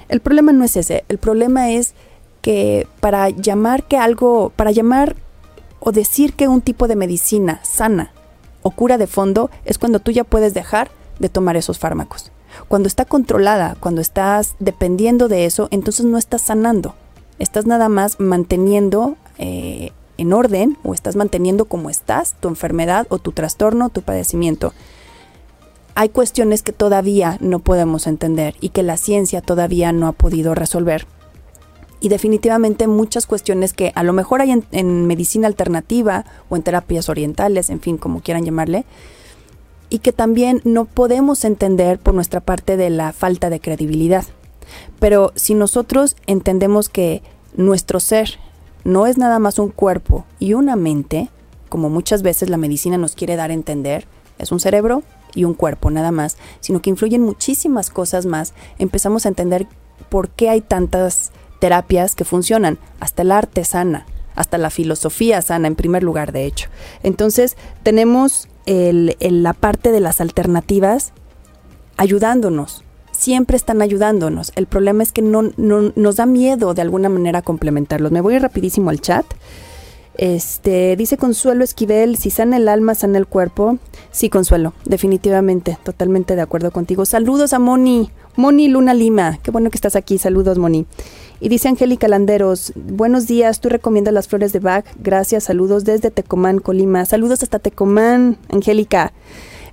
El problema no es ese, el problema es que para llamar que algo, para llamar o decir que un tipo de medicina sana o cura de fondo es cuando tú ya puedes dejar de tomar esos fármacos. Cuando está controlada, cuando estás dependiendo de eso, entonces no estás sanando. Estás nada más manteniendo eh, en orden o estás manteniendo como estás tu enfermedad o tu trastorno, tu padecimiento hay cuestiones que todavía no podemos entender y que la ciencia todavía no ha podido resolver. y definitivamente muchas cuestiones que a lo mejor hay en, medicina alternativa o en terapias orientales, en fin, como quieran llamarle, y que también no podemos entender por nuestra parte de la falta de credibilidad. Pero si nosotros entendemos que nuestro ser no es nada más un cuerpo y una mente, como muchas veces la medicina nos quiere dar a entender, es un cerebro y un cuerpo nada más, sino que influyen muchísimas cosas más, empezamos a entender por qué hay tantas terapias que funcionan, hasta el arte sana, hasta la filosofía sana en primer lugar, de hecho. Entonces, tenemos la parte de las alternativas ayudándonos, siempre están ayudándonos. El problema es que no, nos da miedo de alguna manera complementarlos. Me voy rapidísimo al chat. Este, dice Consuelo Esquivel, si sana el alma, sana el cuerpo. Sí, Consuelo, definitivamente, totalmente de acuerdo contigo. Saludos a Moni, Moni Luna Lima, qué bueno que estás aquí, saludos Moni. Y dice Angélica Landeros, buenos días, tú recomiendas las flores de Bach, gracias, saludos desde Tecomán, Colima. Saludos hasta Tecomán, Angélica.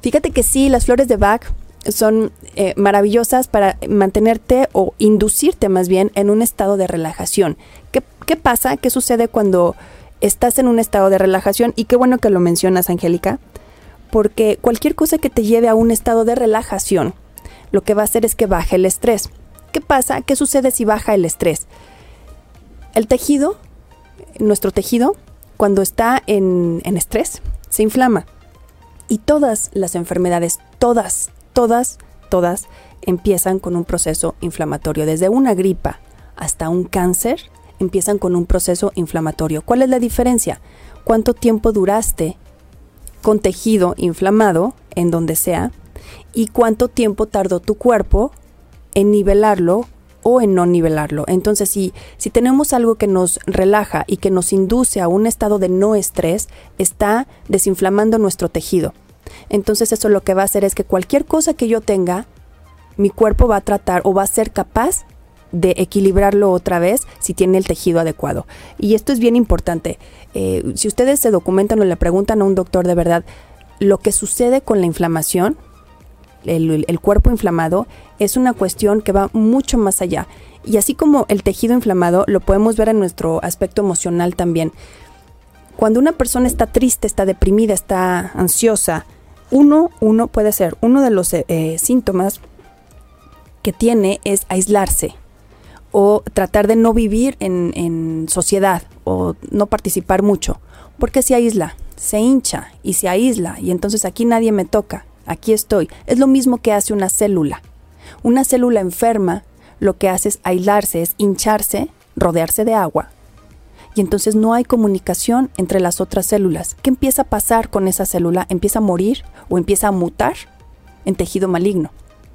Fíjate que sí, las flores de Bach son eh, maravillosas para mantenerte o inducirte más bien en un estado de relajación. ¿Qué, ¿Qué pasa? ¿Qué sucede cuando estás en un estado de relajación? Y qué bueno que lo mencionas, Angélica, porque cualquier cosa que te lleve a un estado de relajación, lo que va a hacer es que baje el estrés. ¿Qué pasa? ¿Qué sucede si baja el estrés? El tejido, nuestro tejido, cuando está en, en estrés, se inflama. Y todas las enfermedades, todas, todas, todas empiezan con un proceso inflamatorio. Desde una gripa hasta un cáncer empiezan con un proceso inflamatorio. ¿Cuál es la diferencia? ¿Cuánto tiempo duraste con tejido inflamado en donde sea? ¿Y cuánto tiempo tardó tu cuerpo en nivelarlo o en no nivelarlo? Entonces, si, si tenemos algo que nos relaja y que nos induce a un estado de no estrés, está desinflamando nuestro tejido. Entonces eso lo que va a hacer es que cualquier cosa que yo tenga, mi cuerpo va a tratar o va a ser capaz de equilibrarlo otra vez si tiene el tejido adecuado. Y esto es bien importante. Eh, si ustedes se documentan o le preguntan a un doctor de verdad lo que sucede con la inflamación, el, el cuerpo inflamado, es una cuestión que va mucho más allá. Y así como el tejido inflamado, lo podemos ver en nuestro aspecto emocional también. Cuando una persona está triste, está deprimida, está ansiosa, uno, uno puede ser, uno de los eh, eh, síntomas que tiene es aislarse o tratar de no vivir en, en, sociedad o no participar mucho, porque se aísla, se hincha y se aísla y entonces aquí nadie me toca, aquí estoy. Es lo mismo que hace una célula. Una célula enferma lo que hace es aislarse, es hincharse, rodearse de agua y entonces no hay comunicación entre las otras células. ¿Qué empieza a pasar con esa célula? Empieza a morir o empieza a mutar en tejido maligno.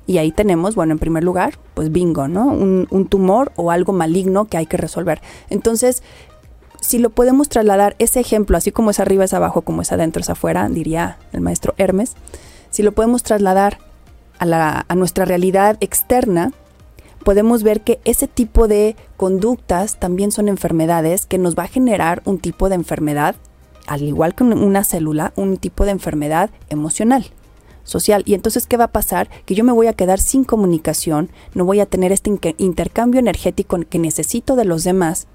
Y ahí tenemos, bueno, en primer lugar, pues bingo, ¿no? Un, un tumor o algo maligno que hay que resolver. Entonces, si lo podemos trasladar, ese ejemplo, así como es arriba, es abajo, como es adentro, es afuera, diría el maestro Hermes, si lo podemos trasladar a, la, a nuestra realidad externa, podemos ver que ese tipo de conductas también son enfermedades que nos va a generar un tipo de enfermedad, al igual que una célula, un tipo de enfermedad emocional social. Y entonces, ¿qué va a pasar? Que yo me voy a quedar sin comunicación, no voy a tener este intercambio energético que necesito de los demás.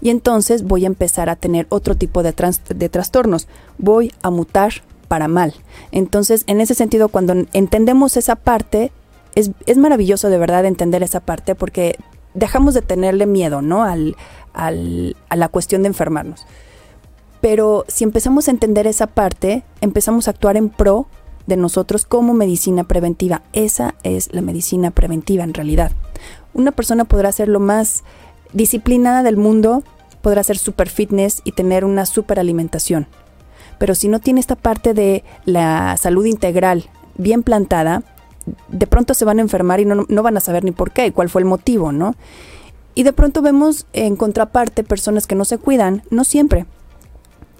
Y entonces voy a empezar a tener otro tipo de, de trastornos. Voy a mutar para mal. Entonces, en ese sentido, cuando entendemos esa parte, es, es maravilloso de verdad entender esa parte porque dejamos de tenerle miedo, ¿no? Al, al, a la cuestión de enfermarnos. Pero si empezamos a entender esa parte, empezamos a actuar en pro de nosotros como medicina preventiva. Esa es la medicina preventiva en realidad. Una persona podrá ser lo más disciplinada del mundo, podrá ser super fitness y tener una super alimentación. Pero si no tiene esta parte de la salud integral bien plantada, de pronto se van a enfermar y no, van a saber ni por qué y cuál fue el motivo, ¿no? Y de pronto vemos en contraparte personas que no se cuidan, no siempre,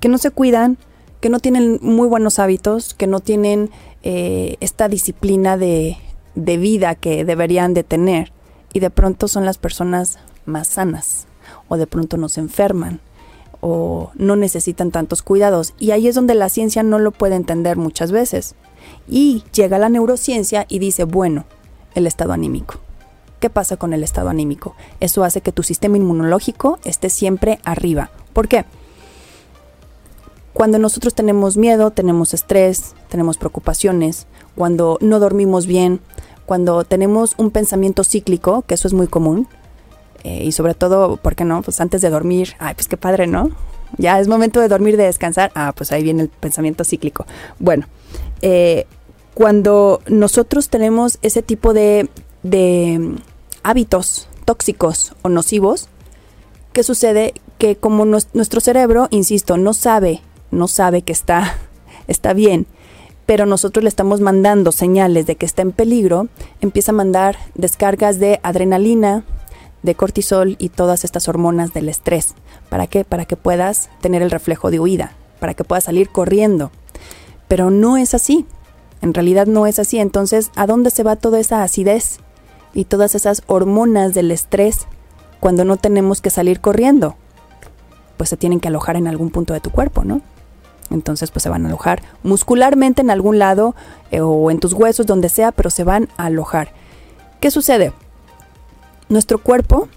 que no se cuidan, que no tienen muy buenos hábitos, que no tienen eh, esta disciplina de, vida que deberían de tener y de pronto son las personas más sanas o de pronto no se enferman o no necesitan tantos cuidados y ahí es donde la ciencia no lo puede entender muchas veces. Y llega la neurociencia y dice, bueno, el estado anímico. ¿Qué pasa con el estado anímico? Eso hace que tu sistema inmunológico esté siempre arriba. ¿Por qué? Cuando nosotros tenemos miedo, tenemos estrés, tenemos preocupaciones, cuando no dormimos bien, cuando tenemos un pensamiento cíclico, que eso es muy común, eh, y sobre todo, ¿por qué no? Pues antes de dormir, ay, pues qué padre, ¿no? Ya es momento de dormir, de descansar, ah, pues ahí viene el pensamiento cíclico. Bueno, eh, cuando nosotros tenemos ese tipo de, de hábitos tóxicos o nocivos, ¿qué sucede? Que como nuestro cerebro, insisto, no sabe, no sabe que está, está bien, pero nosotros le estamos mandando señales de que está en peligro, empieza a mandar descargas de adrenalina, de cortisol y todas estas hormonas del estrés. ¿Para qué? Para que puedas tener el reflejo de huida, para que puedas salir corriendo. Pero no es así. En realidad no es así. Entonces, ¿a dónde se va toda esa acidez y todas esas hormonas del estrés cuando no tenemos que salir corriendo? Pues se tienen que alojar en algún punto de tu cuerpo, ¿no? Entonces, pues se van a alojar muscularmente en algún lado eh, o en tus huesos, donde sea, pero se van a alojar. ¿Qué sucede? Nuestro cuerpo,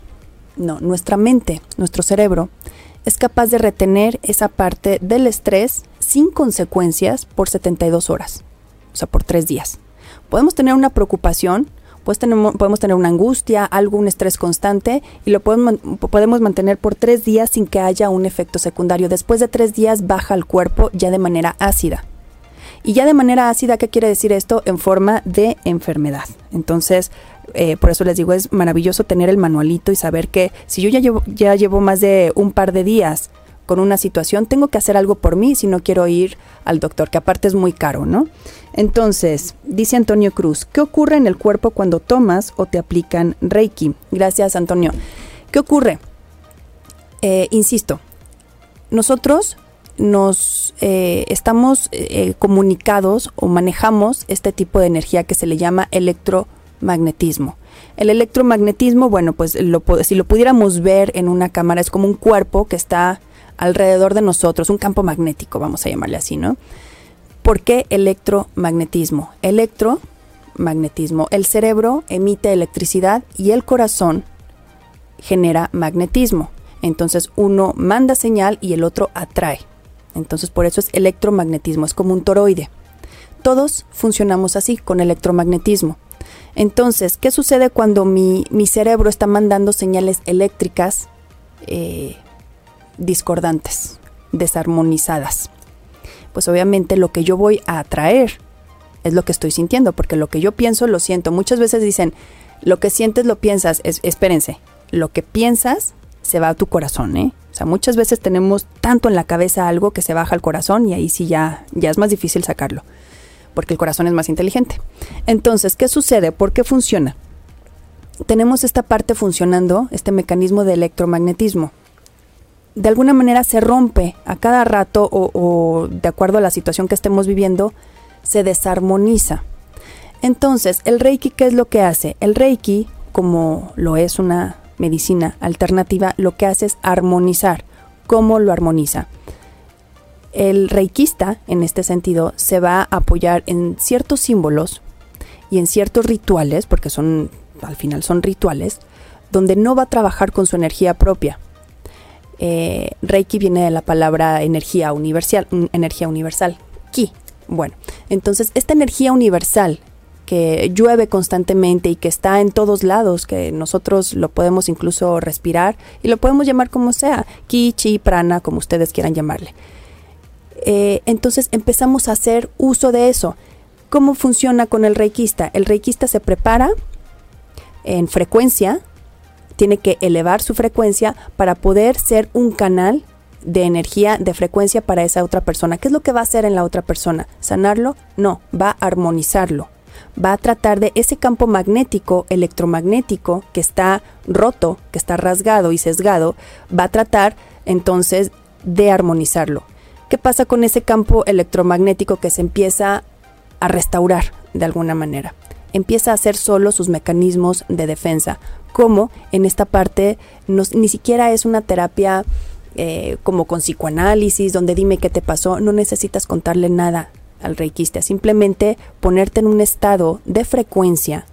no, nuestra mente, nuestro cerebro, es capaz de retener esa parte del estrés sin consecuencias por 72 horas, o sea, por tres días. Podemos tener una preocupación, pues tenemos, podemos tener una angustia, algún estrés constante y lo podemos, podemos mantener por tres días sin que haya un efecto secundario. Después de tres días baja el cuerpo ya de manera ácida. Y ya de manera ácida, ¿qué quiere decir esto? En forma de enfermedad. Entonces, eh, por eso les digo, es maravilloso tener el manualito y saber que si yo ya ya llevo más de un par de días con una situación, tengo que hacer algo por mí si no quiero ir al doctor, que aparte es muy caro, ¿no? Entonces, dice Antonio Cruz, ¿qué ocurre en el cuerpo cuando tomas o te aplican Reiki? Gracias, Antonio. ¿Qué ocurre? Eh, insisto, nosotros nos eh, estamos comunicados o manejamos este tipo de energía que se le llama electro magnetismo. El electromagnetismo, bueno, pues si lo pudiéramos ver en una cámara, es como un cuerpo que está alrededor de nosotros, un campo magnético, vamos a llamarle así, ¿no? ¿Por qué electromagnetismo? Electromagnetismo. El cerebro emite electricidad y el corazón genera magnetismo. Entonces uno manda señal y el otro atrae. Entonces por eso es electromagnetismo, es como un toroide. Todos funcionamos así, con electromagnetismo. Entonces, ¿qué sucede cuando mi, cerebro está mandando señales eléctricas eh, discordantes, desarmonizadas? Pues obviamente lo que yo voy a atraer es lo que estoy sintiendo, porque lo que yo pienso lo siento. Muchas veces dicen, lo que sientes lo piensas. espérense, lo que piensas se va a tu corazón, ¿eh? O sea, muchas veces tenemos tanto en la cabeza algo que se baja al corazón y ahí sí ya, ya es más difícil sacarlo porque el corazón es más inteligente. Entonces, ¿qué sucede? ¿Por qué funciona? Tenemos esta parte funcionando, este mecanismo de electromagnetismo. De alguna manera se rompe a cada rato o, de acuerdo a la situación que estemos viviendo, se desarmoniza. Entonces, el Reiki, ¿qué es lo que hace? El Reiki, como lo es una medicina alternativa, lo que hace es armonizar. ¿Cómo lo armoniza? El reikista, en este sentido, se va a apoyar en ciertos símbolos y en ciertos rituales, porque son, al final son rituales, donde no va a trabajar con su energía propia. Eh, Reiki viene de la palabra energía universal, mm, energía universal, ki. Bueno, entonces esta energía universal que llueve constantemente y que está en todos lados, que nosotros lo podemos incluso respirar y lo podemos llamar como sea, ki, chi, prana, como ustedes quieran llamarle. Eh, entonces empezamos a hacer uso de eso. ¿Cómo funciona con el reikista? El reikista se prepara en frecuencia, tiene que elevar su frecuencia para poder ser un canal de energía, de frecuencia para esa otra persona. ¿Qué es lo que va a hacer en la otra persona? ¿Sanarlo? No, va a armonizarlo. Va a tratar de ese campo magnético, electromagnético, que está roto, que está rasgado y sesgado, va a tratar entonces de armonizarlo. ¿Qué pasa con ese campo electromagnético que se empieza a restaurar de alguna manera? Empieza a hacer solo sus mecanismos de defensa, como en esta parte ni siquiera es una terapia eh, como con psicoanálisis, donde dime qué te pasó, no necesitas contarle nada al reikista, simplemente ponerte en un estado de frecuencia,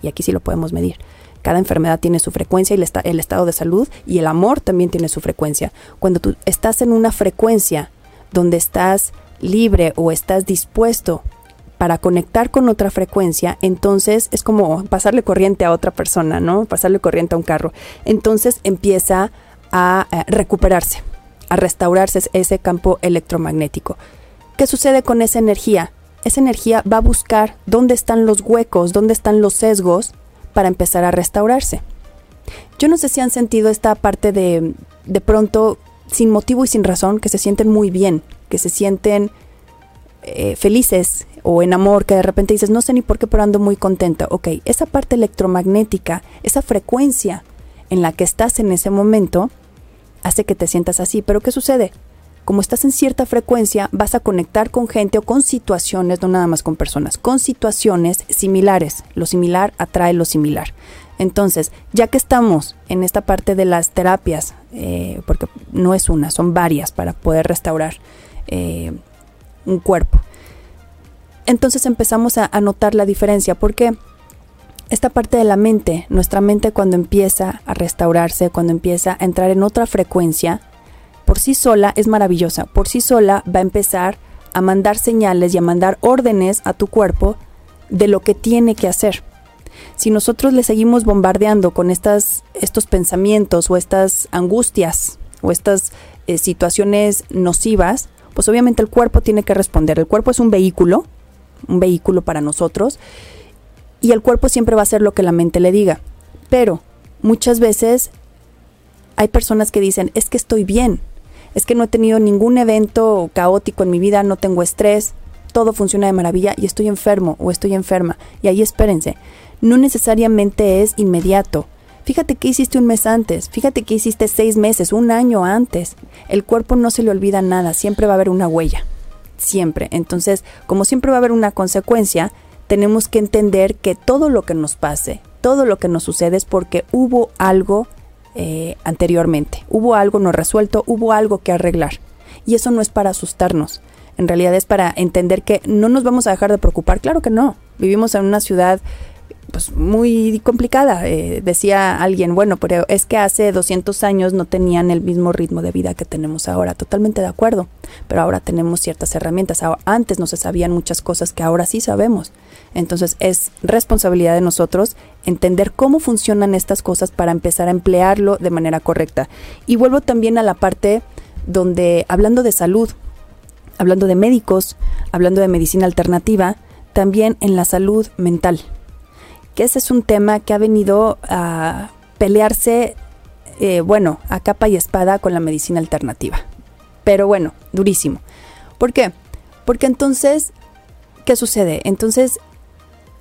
y aquí sí lo podemos medir, Cada enfermedad tiene su frecuencia y el, estado de salud y el amor también tiene su frecuencia. Cuando tú estás en una frecuencia donde estás libre o estás dispuesto para conectar con otra frecuencia, entonces es como pasarle corriente a otra persona, ¿no? Pasarle corriente a un carro. Entonces empieza a eh, recuperarse, a restaurarse ese campo electromagnético. ¿Qué sucede con esa energía? Esa energía va a buscar dónde están los huecos, dónde están los sesgos para empezar a restaurarse. Yo no sé si han sentido esta parte de de pronto sin motivo y sin razón, que se sienten muy bien, que se sienten eh, felices o en amor, que de repente dices, no sé ni por qué, pero ando muy contenta. Ok, esa parte electromagnética, esa frecuencia en la que estás en ese momento, hace que te sientas así. Pero ¿qué sucede? Como estás en cierta frecuencia, vas a conectar con gente o con situaciones, no nada más con personas, con situaciones similares. Lo similar atrae lo similar. Entonces, ya que estamos en esta parte de las terapias, eh, porque no es una, son varias para poder restaurar eh, un cuerpo, entonces empezamos a, notar la diferencia. porque Esta parte de la mente, nuestra mente cuando empieza a restaurarse, cuando empieza a entrar en otra frecuencia, por sí sola es maravillosa. Por sí sola va a empezar a mandar señales y a mandar órdenes a tu cuerpo de lo que tiene que hacer si nosotros le seguimos bombardeando con estas, estos pensamientos o estas angustias o estas eh, situaciones nocivas, pues obviamente el cuerpo tiene que responder. El cuerpo es un vehículo, un vehículo para nosotros, y el cuerpo siempre va a hacer lo que la mente le diga. Pero muchas veces hay personas que dicen, es que estoy bien, es que no he tenido ningún evento caótico en mi vida, no tengo estrés, todo funciona de maravilla y estoy enfermo o estoy enferma. Y ahí espérense, no necesariamente es inmediato. Fíjate que hiciste un mes antes, fíjate que hiciste seis meses, un año antes. El cuerpo no se le olvida nada, siempre va a haber una huella, siempre. Entonces, como siempre va a haber una consecuencia, tenemos que entender que todo lo que nos pase, todo lo que nos sucede es porque hubo algo eh, anteriormente, hubo algo no resuelto, hubo algo que arreglar. Y eso no es para asustarnos, en realidad es para entender que no nos vamos a dejar de preocupar, claro que no. Vivimos en una ciudad pues muy complicada. Eh, decía alguien, bueno, pero es que hace 200 años no tenían el mismo ritmo de vida que tenemos ahora. Totalmente de acuerdo. Pero ahora tenemos ciertas herramientas. Antes no se sabían muchas cosas que ahora sí sabemos. Entonces es responsabilidad de nosotros entender cómo funcionan estas cosas para empezar a emplearlo de manera correcta. Y vuelvo también a la parte donde, hablando de salud, hablando de médicos, hablando de medicina alternativa, también en la salud mental que ese es un tema que ha venido a pelearse, eh, bueno, a capa y espada con la medicina alternativa. Pero bueno, durísimo. ¿Por qué? Porque entonces, ¿qué sucede? Entonces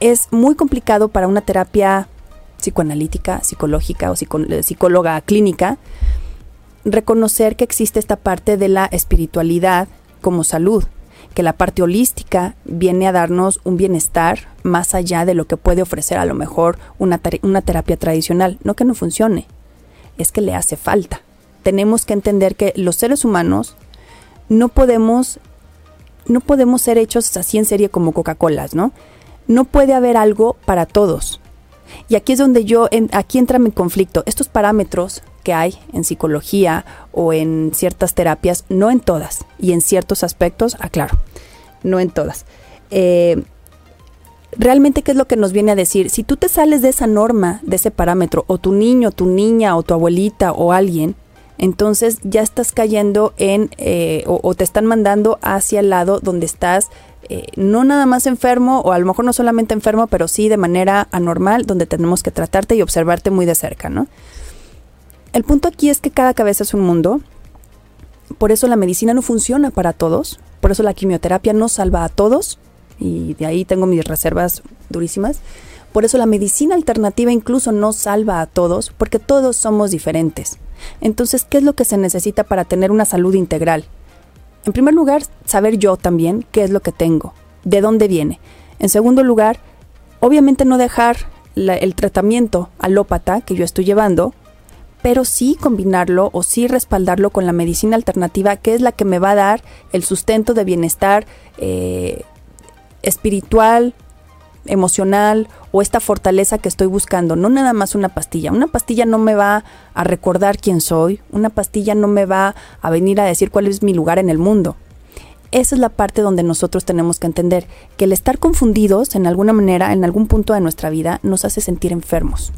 es muy complicado para una terapia psicoanalítica, psicológica o eh, psicóloga clínica reconocer que existe esta parte de la espiritualidad como salud que la parte holística viene a darnos un bienestar más allá de lo que puede ofrecer a lo mejor una, una terapia tradicional. No que no funcione, es que le hace falta. Tenemos que entender que los seres humanos no podemos, no podemos ser hechos así en serie como Coca-Colas, ¿no? No puede haber algo para todos. Y aquí es donde yo, aquí entra mi conflicto. Estos parámetros que hay en psicología o en ciertas terapias, no en todas, y en ciertos aspectos, aclaro, no en todas. Eh, realmente, ¿qué es lo que nos viene a decir? Si tú te sales de esa norma, de ese parámetro, o tu niño, tu niña, o tu abuelita, o alguien, entonces ya estás cayendo en, eh, o, te están mandando hacia el lado donde estás eh, no nada más enfermo, o a lo mejor no solamente enfermo, pero sí de manera anormal, donde tenemos que tratarte y observarte muy de cerca, ¿no? El punto aquí es que cada cabeza es un mundo, por eso la medicina no funciona para todos, por eso la quimioterapia no salva a todos, y de ahí tengo mis reservas durísimas. Por eso la medicina alternativa incluso no salva a todos, porque todos somos diferentes. Entonces, ¿qué es lo que se necesita para tener una salud integral? En primer lugar, saber yo también qué es lo que tengo, de dónde viene. En segundo lugar, obviamente no dejar el tratamiento alópata que yo estoy llevando pero sí combinarlo o sí respaldarlo con la medicina alternativa, que es la que me va a dar el sustento de bienestar eh, espiritual, emocional o esta fortaleza que estoy buscando, no nada más una pastilla. Una pastilla no me va a recordar quién soy, una pastilla no me va a venir a decir cuál es mi lugar en el mundo. Esa es la parte donde nosotros tenemos que entender que el estar confundidos en alguna manera, en algún punto de nuestra vida, nos hace sentir enfermos.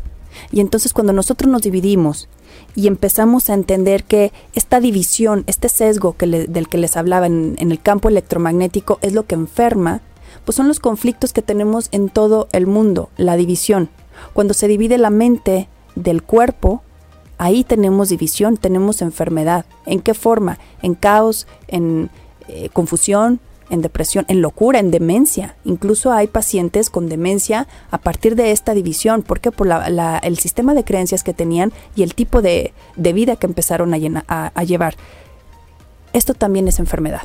Y entonces cuando nosotros nos dividimos y empezamos a entender que esta división, este sesgo que del que les hablaba en, el campo electromagnético es lo que enferma, pues son los conflictos que tenemos en todo el mundo, la división. Cuando se divide la mente del cuerpo, ahí tenemos división, tenemos enfermedad. ¿En qué forma? En caos, en eh, confusión, en depresión, en locura, en demencia. Incluso hay pacientes con demencia a partir de esta división, porque por el sistema de creencias que tenían y el tipo de, vida que empezaron a llevar. Esto también es enfermedad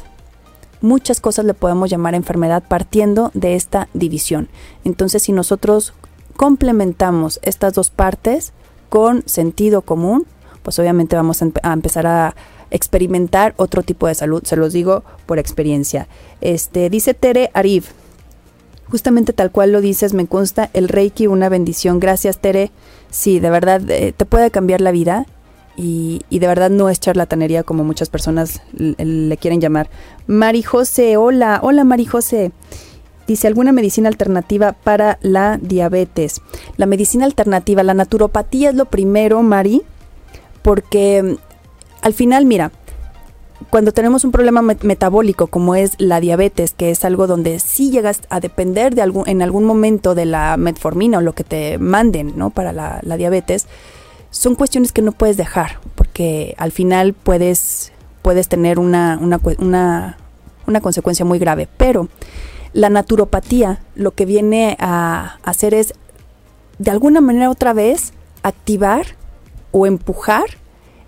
muchas cosas le podemos llamar enfermedad partiendo de esta división. Entonces, si nosotros complementamos estas dos partes con sentido común, pues obviamente vamos a, empezar a experimentar otro tipo de salud, se los digo por experiencia. Este dice Tere Arif, justamente tal cual lo dices, me consta el Reiki una bendición. Gracias, Tere. Sí, de verdad eh, te puede cambiar la vida y, de verdad no es charlatanería como muchas personas le, quieren llamar. Mari José, hola, hola Mari José. Dice, ¿alguna medicina alternativa para la diabetes? La medicina alternativa, la naturopatía es lo primero, Mari, porque al final, mira, cuando tenemos un problema metabólico como es la diabetes, que es algo donde sí llegas a depender de algún, en algún momento de la metformina o lo que te manden, ¿no? Para la, diabetes, son cuestiones que no puedes dejar, porque al final puedes, puedes tener una, una, una, consecuencia muy grave. Pero la naturopatía lo que viene a hacer es, de alguna manera otra vez, activar o empujar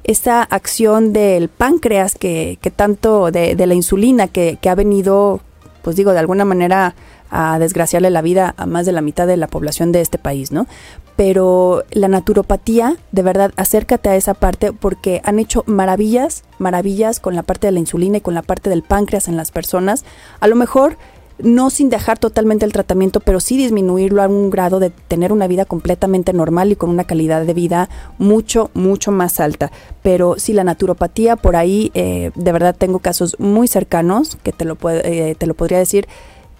esa acción del páncreas que, que tanto, de, de la insulina que, que ha venido, pues digo, de alguna manera a desgraciarle la vida a más de la mitad de la población de este país, ¿no? Pero la naturopatía, de verdad, acércate a esa parte porque han hecho maravillas, maravillas con la parte de la insulina y con la parte del páncreas en las personas. A lo mejor no sin dejar totalmente el tratamiento, pero sí disminuirlo a un grado de tener una vida completamente normal y con una calidad de vida mucho, mucho más alta. Pero sí, la naturopatía, por ahí, eh, de verdad tengo casos muy cercanos que te lo, eh, te lo podría decir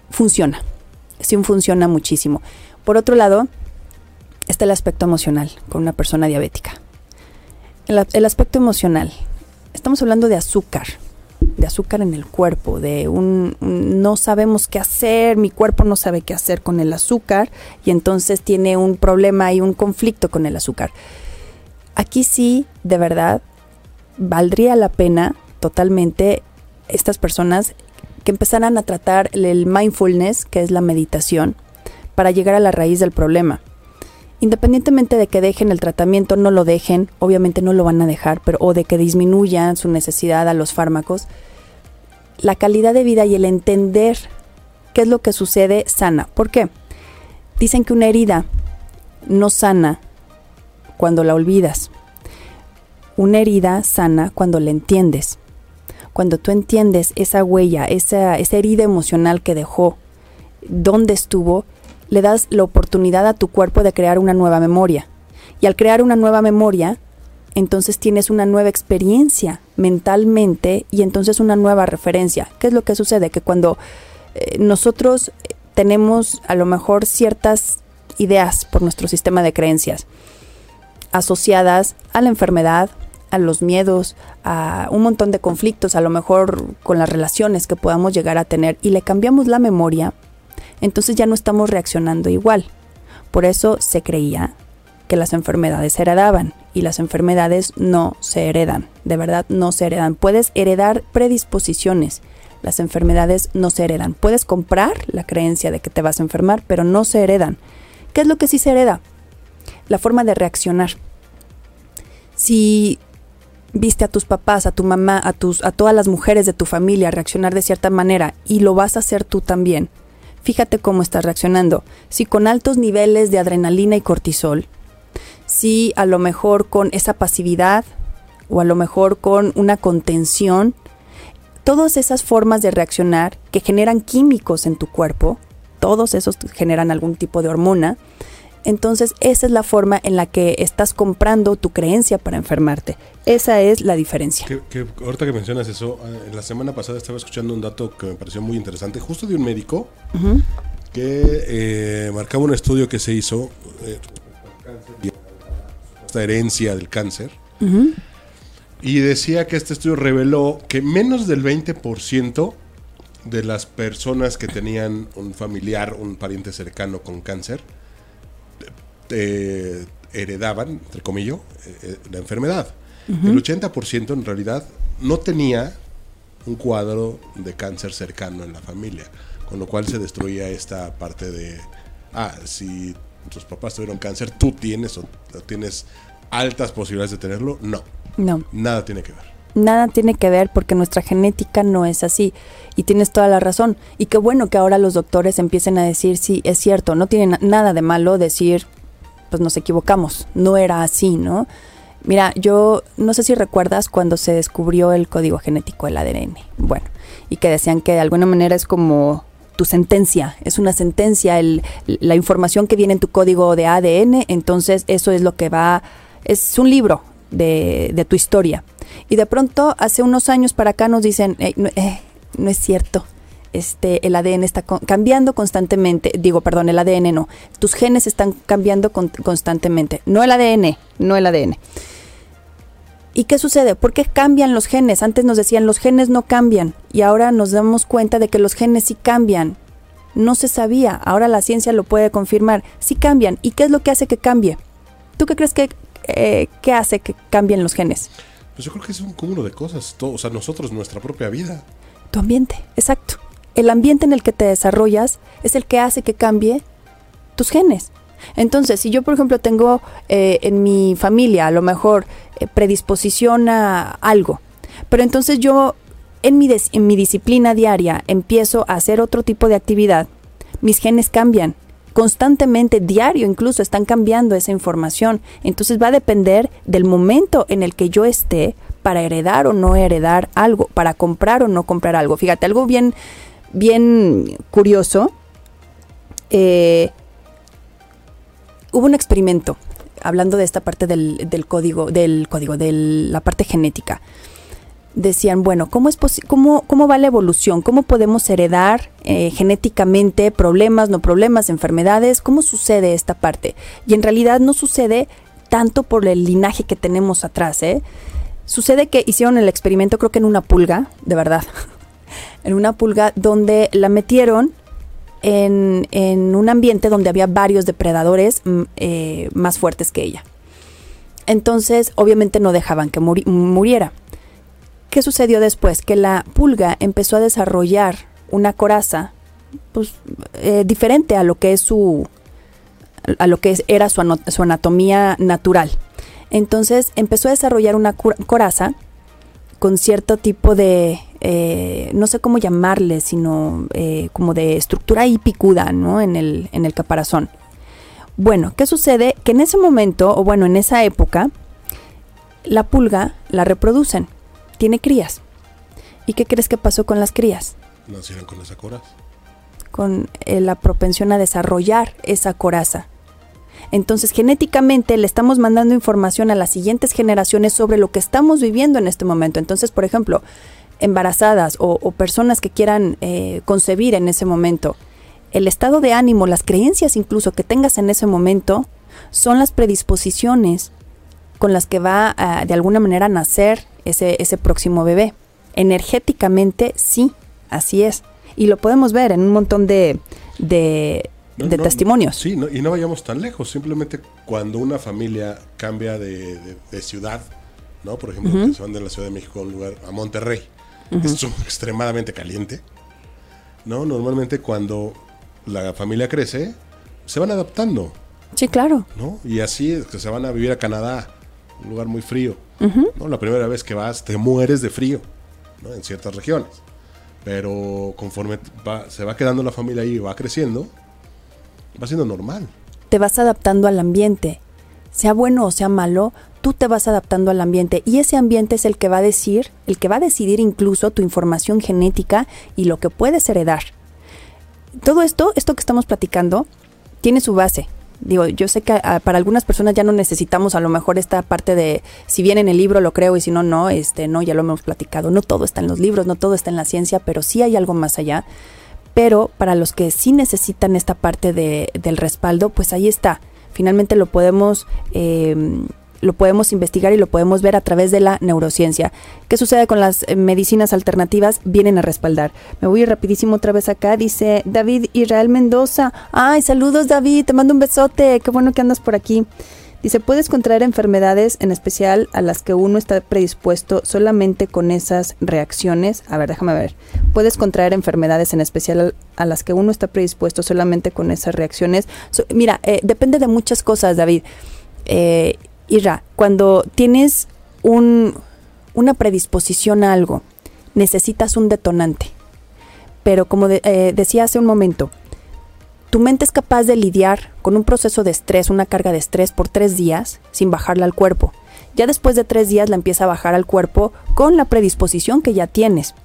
funciona. Sí funciona muchísimo. Por otro lado, está el aspecto emocional con una persona diabética. El, aspecto emocional. Estamos hablando de azúcar, de azúcar en el cuerpo, de un, no sabemos qué hacer, mi cuerpo no sabe qué hacer con el azúcar y entonces tiene un problema y un conflicto con el azúcar. Aquí sí, de verdad, valdría la pena totalmente estas personas que empezaran a tratar el mindfulness, que es la meditación, para llegar a la raíz del problema. Independientemente de que dejen el tratamiento, no lo dejen, obviamente no lo van a dejar, pero o de que disminuyan su necesidad a los fármacos, la calidad de vida y el entender qué es lo que sucede sana. ¿Por qué? Dicen que una herida no sana cuando la olvidas. Una herida sana cuando la entiendes cuando tú entiendes esa huella, esa, esa herida emocional que dejó, dónde estuvo, le das la oportunidad a tu cuerpo de crear una nueva memoria. Y al crear una nueva memoria, entonces tienes una nueva experiencia mentalmente y entonces una nueva referencia. ¿Qué es lo que sucede? Que cuando eh, nosotros tenemos a lo mejor ciertas ideas por nuestro sistema de creencias asociadas a la enfermedad, a los miedos, a un montón de conflictos, a lo mejor con las relaciones que podamos llegar a tener y le cambiamos la memoria, entonces ya no estamos reaccionando igual. Por eso se creía que las enfermedades se heredaban y las enfermedades no se heredan, de verdad no se heredan. Puedes heredar predisposiciones, las enfermedades no se heredan. Puedes comprar la creencia de que te vas a enfermar, pero no se heredan. ¿Qué es lo que sí se hereda? La forma de reaccionar. Si viste a tus papás, a tu mamá, a, tus, a todas las mujeres de tu familia reaccionar de cierta manera y lo vas a hacer tú también, fíjate cómo estás reaccionando. Si con altos niveles de adrenalina y cortisol, si a lo mejor con esa pasividad o a lo mejor con una contención, todas esas formas de reaccionar que generan químicos en tu cuerpo, todos esos generan algún tipo de hormona. Entonces, esa es la forma en la que estás comprando tu creencia para enfermarte. Esa es la diferencia. Que, ahorita que mencionas eso, eh, la semana pasada estaba escuchando un dato que me pareció muy interesante, justo de un médico que eh, marcaba un estudio que se hizo, eh, esta herencia del cáncer, y decía que este estudio reveló que menos del 20% de las personas que tenían un familiar, un pariente cercano con cáncer, eh, heredaban, entre comillas, eh, eh, la enfermedad. El 80% en realidad no tenía un cuadro de cáncer cercano en la familia, con lo cual se destruía esta parte de, ah, si tus papás tuvieron cáncer, tú tienes o tienes altas posibilidades de tenerlo. No. No. Nada tiene que ver. Nada tiene que ver porque nuestra genética no es así. Y tienes toda la razón. Y qué bueno que ahora los doctores empiecen a decir, sí, es cierto, no tiene nada de malo decir, pues nos equivocamos, no era así, ¿no? Mira, yo no sé si recuerdas cuando se descubrió el código genético del ADN. Bueno, y que decían que de alguna manera es como tu sentencia, es una sentencia, el, la información que viene en tu código de ADN, entonces eso es lo que va, es un libro de, de tu historia. Y de pronto, hace unos años para acá nos dicen, eh, no es cierto, este, el ADN está cambiando constantemente. Digo, perdón, el ADN no. Tus genes están cambiando constantemente. No el ADN, no el ADN. ¿Y qué sucede? ¿Por qué cambian los genes? Antes nos decían los genes no cambian y ahora nos damos cuenta de que los genes sí cambian. No se sabía, ahora la ciencia lo puede confirmar. Sí cambian. ¿Y qué es lo que hace que cambie? ¿Tú qué crees que eh, qué hace que cambien los genes? Pues yo creo que es un cúmulo de cosas. Todo, o sea, nosotros, nuestra propia vida. Tu ambiente, exacto el ambiente en el que te desarrollas es el que hace que cambie tus genes. Entonces, si yo, por ejemplo, tengo eh, en mi familia a lo mejor eh, predisposición a algo, pero entonces yo en mi, en mi disciplina diaria empiezo a hacer otro tipo de actividad, mis genes cambian. Constantemente, diario incluso, están cambiando esa información. Entonces va a depender del momento en el que yo esté para heredar o no heredar algo, para comprar o no comprar algo. Fíjate, algo bien bien curioso. Eh, hubo un experimento hablando de esta parte del, código, del código, de la parte genética. Decían, bueno, ¿cómo, es cómo, cómo va la evolución? ¿Cómo podemos heredar eh, genéticamente problemas, no problemas, enfermedades? ¿Cómo sucede esta parte? Y en realidad no sucede tanto por el linaje que tenemos atrás. ¿eh? Sucede que hicieron el experimento, creo que en una pulga, de verdad, en una pulga donde la metieron en, un ambiente donde había varios depredadores mm, eh, más fuertes que ella. Entonces, obviamente no dejaban que muriera. ¿Qué sucedió después? Que la pulga empezó a desarrollar una coraza pues, eh, diferente a lo que es su a lo que era su, su anatomía natural. Entonces empezó a desarrollar una coraza con cierto tipo de, eh, no sé cómo llamarle, sino eh, como de estructura ahí picuda, ¿no? En el, en el caparazón. Bueno, ¿qué sucede? Que en ese momento, o bueno, en esa época, la pulga la reproducen, tiene crías. ¿Y qué crees que pasó con las crías? Nacieron con esa coraza. Con eh, la propensión a desarrollar esa coraza. Entonces, genéticamente le estamos mandando información a las siguientes generaciones sobre lo que estamos viviendo en este momento. Entonces, por ejemplo, embarazadas o, personas que quieran eh, concebir en ese momento, el estado de ánimo, las creencias incluso que tengas en ese momento, son las predisposiciones con las que va de alguna manera a nacer ese, ese próximo bebé. Energéticamente, sí, así es. Y lo podemos ver en un montón de, de testimonios. Sí, y no vayamos tan lejos. Simplemente cuando una familia cambia de, ciudad, ¿no? Por ejemplo, que se van de la Ciudad de México a un lugar, a Monterrey, es extremadamente caliente, ¿no? Normalmente cuando la familia crece, se van adaptando. Sí, claro. ¿no? Y así es que se van a vivir a Canadá, un lugar muy frío. ¿no? La primera vez que vas, te mueres de frío, ¿no? En ciertas regiones. Pero conforme se va quedando la familia ahí y va creciendo, va siendo normal. Te vas adaptando al ambiente. Sea bueno o sea malo, tú te vas adaptando al ambiente y ese ambiente es el que va a decir, el que va a decidir incluso tu información genética y lo que puedes heredar. todo esto, esto que estamos platicando, tiene su base. Digo, yo sé que ah, para algunas personas ya no necesitamos a lo mejor esta parte de si viene en el libro lo creo y si no, no, este, no, ya lo hemos platicado. No todo está en los libros, no todo está en la ciencia, pero sí hay algo más allá. Pero para los que sí necesitan esta parte de, del respaldo, pues ahí está. Finalmente lo podemos eh, lo podemos investigar y lo podemos ver a través de la neurociencia. ¿Qué sucede con las eh, medicinas alternativas? Vienen a respaldar. Me voy rapidísimo otra vez acá. Dice David Israel Mendoza. Ay, saludos David, te mando un besote. Qué bueno que andas por aquí. Dice, puedes contraer enfermedades, en especial a las que uno está predispuesto solamente con esas reacciones. A ver, déjame ver. Puedes contraer enfermedades, en especial a las que uno está predispuesto solamente con esas reacciones. mira, eh, depende de muchas cosas, David. Eh, Ira, cuando tienes un, una predisposición a algo, necesitas un detonante. Pero como eh, decía hace un momento, tu mente es capaz de lidiar con un proceso de estrés, una carga de estrés por tres días sin bajarla al cuerpo. Ya después de tres días la empieza a bajar al cuerpo con la predisposición que ya tienes.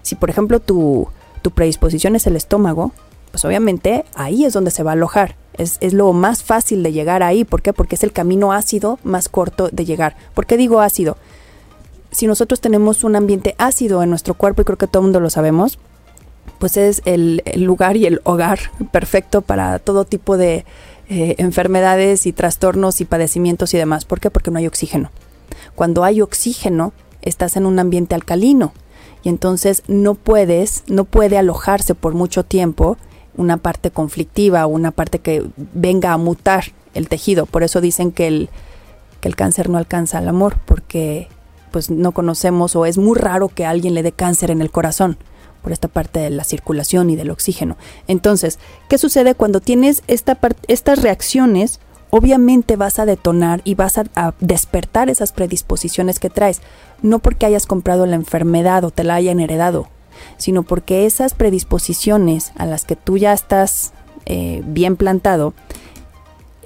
Si por ejemplo tu, tu predisposición es el estómago, pues obviamente ahí es donde se va a alojar. Es, lo más fácil de llegar ahí. ¿Por qué? Porque es el camino ácido más corto de llegar. ¿Por qué digo ácido? Si nosotros tenemos un ambiente ácido en nuestro cuerpo, y creo que todo el mundo lo sabemos, pues es el, lugar y el hogar perfecto para todo tipo de eh, enfermedades y trastornos y padecimientos y demás. ¿Por qué? Porque no hay oxígeno. Cuando hay oxígeno, estás en un ambiente alcalino y entonces no puedes, no puede alojarse por mucho tiempo una parte conflictiva o una parte que venga a mutar el tejido. Por eso dicen que el, que el cáncer no alcanza al amor, porque pues no conocemos o es muy raro que alguien le dé cáncer en el corazón por esta parte de la circulación y del oxígeno. Entonces, ¿qué sucede cuando tienes esta estas reacciones? Obviamente vas a detonar y vas a, despertar esas predisposiciones que traes, no porque hayas comprado la enfermedad o te la hayan heredado, sino porque esas predisposiciones a las que tú ya estás eh, bien plantado,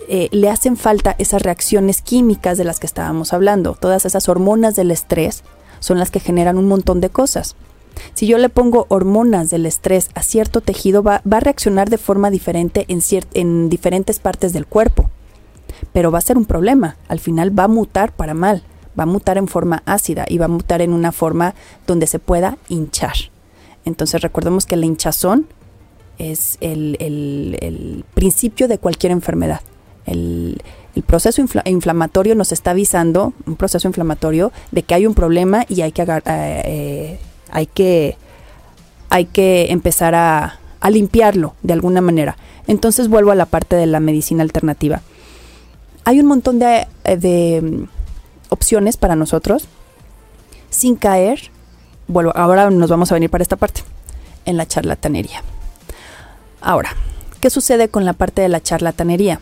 eh, le hacen falta esas reacciones químicas de las que estábamos hablando. Todas esas hormonas del estrés son las que generan un montón de cosas. Si yo le pongo hormonas del estrés a cierto tejido, va, a reaccionar de forma diferente en, en diferentes partes del cuerpo. Pero va a ser un problema. Al final va a mutar para mal. Va a mutar en forma ácida y va a mutar en una forma donde se pueda hinchar. Entonces recordemos que la hinchazón es el, principio de cualquier enfermedad. El, proceso inflamatorio nos está avisando, un proceso inflamatorio, de que hay un problema y hay que, eh, eh, hay que, hay que empezar a, limpiarlo de alguna manera. Entonces vuelvo a la parte de la medicina alternativa. Hay un montón de, eh, de mm, opciones para nosotros sin caer vuelvo, ahora nos vamos a venir para esta parte, en la charlatanería. Ahora, ¿qué sucede con la parte de la charlatanería?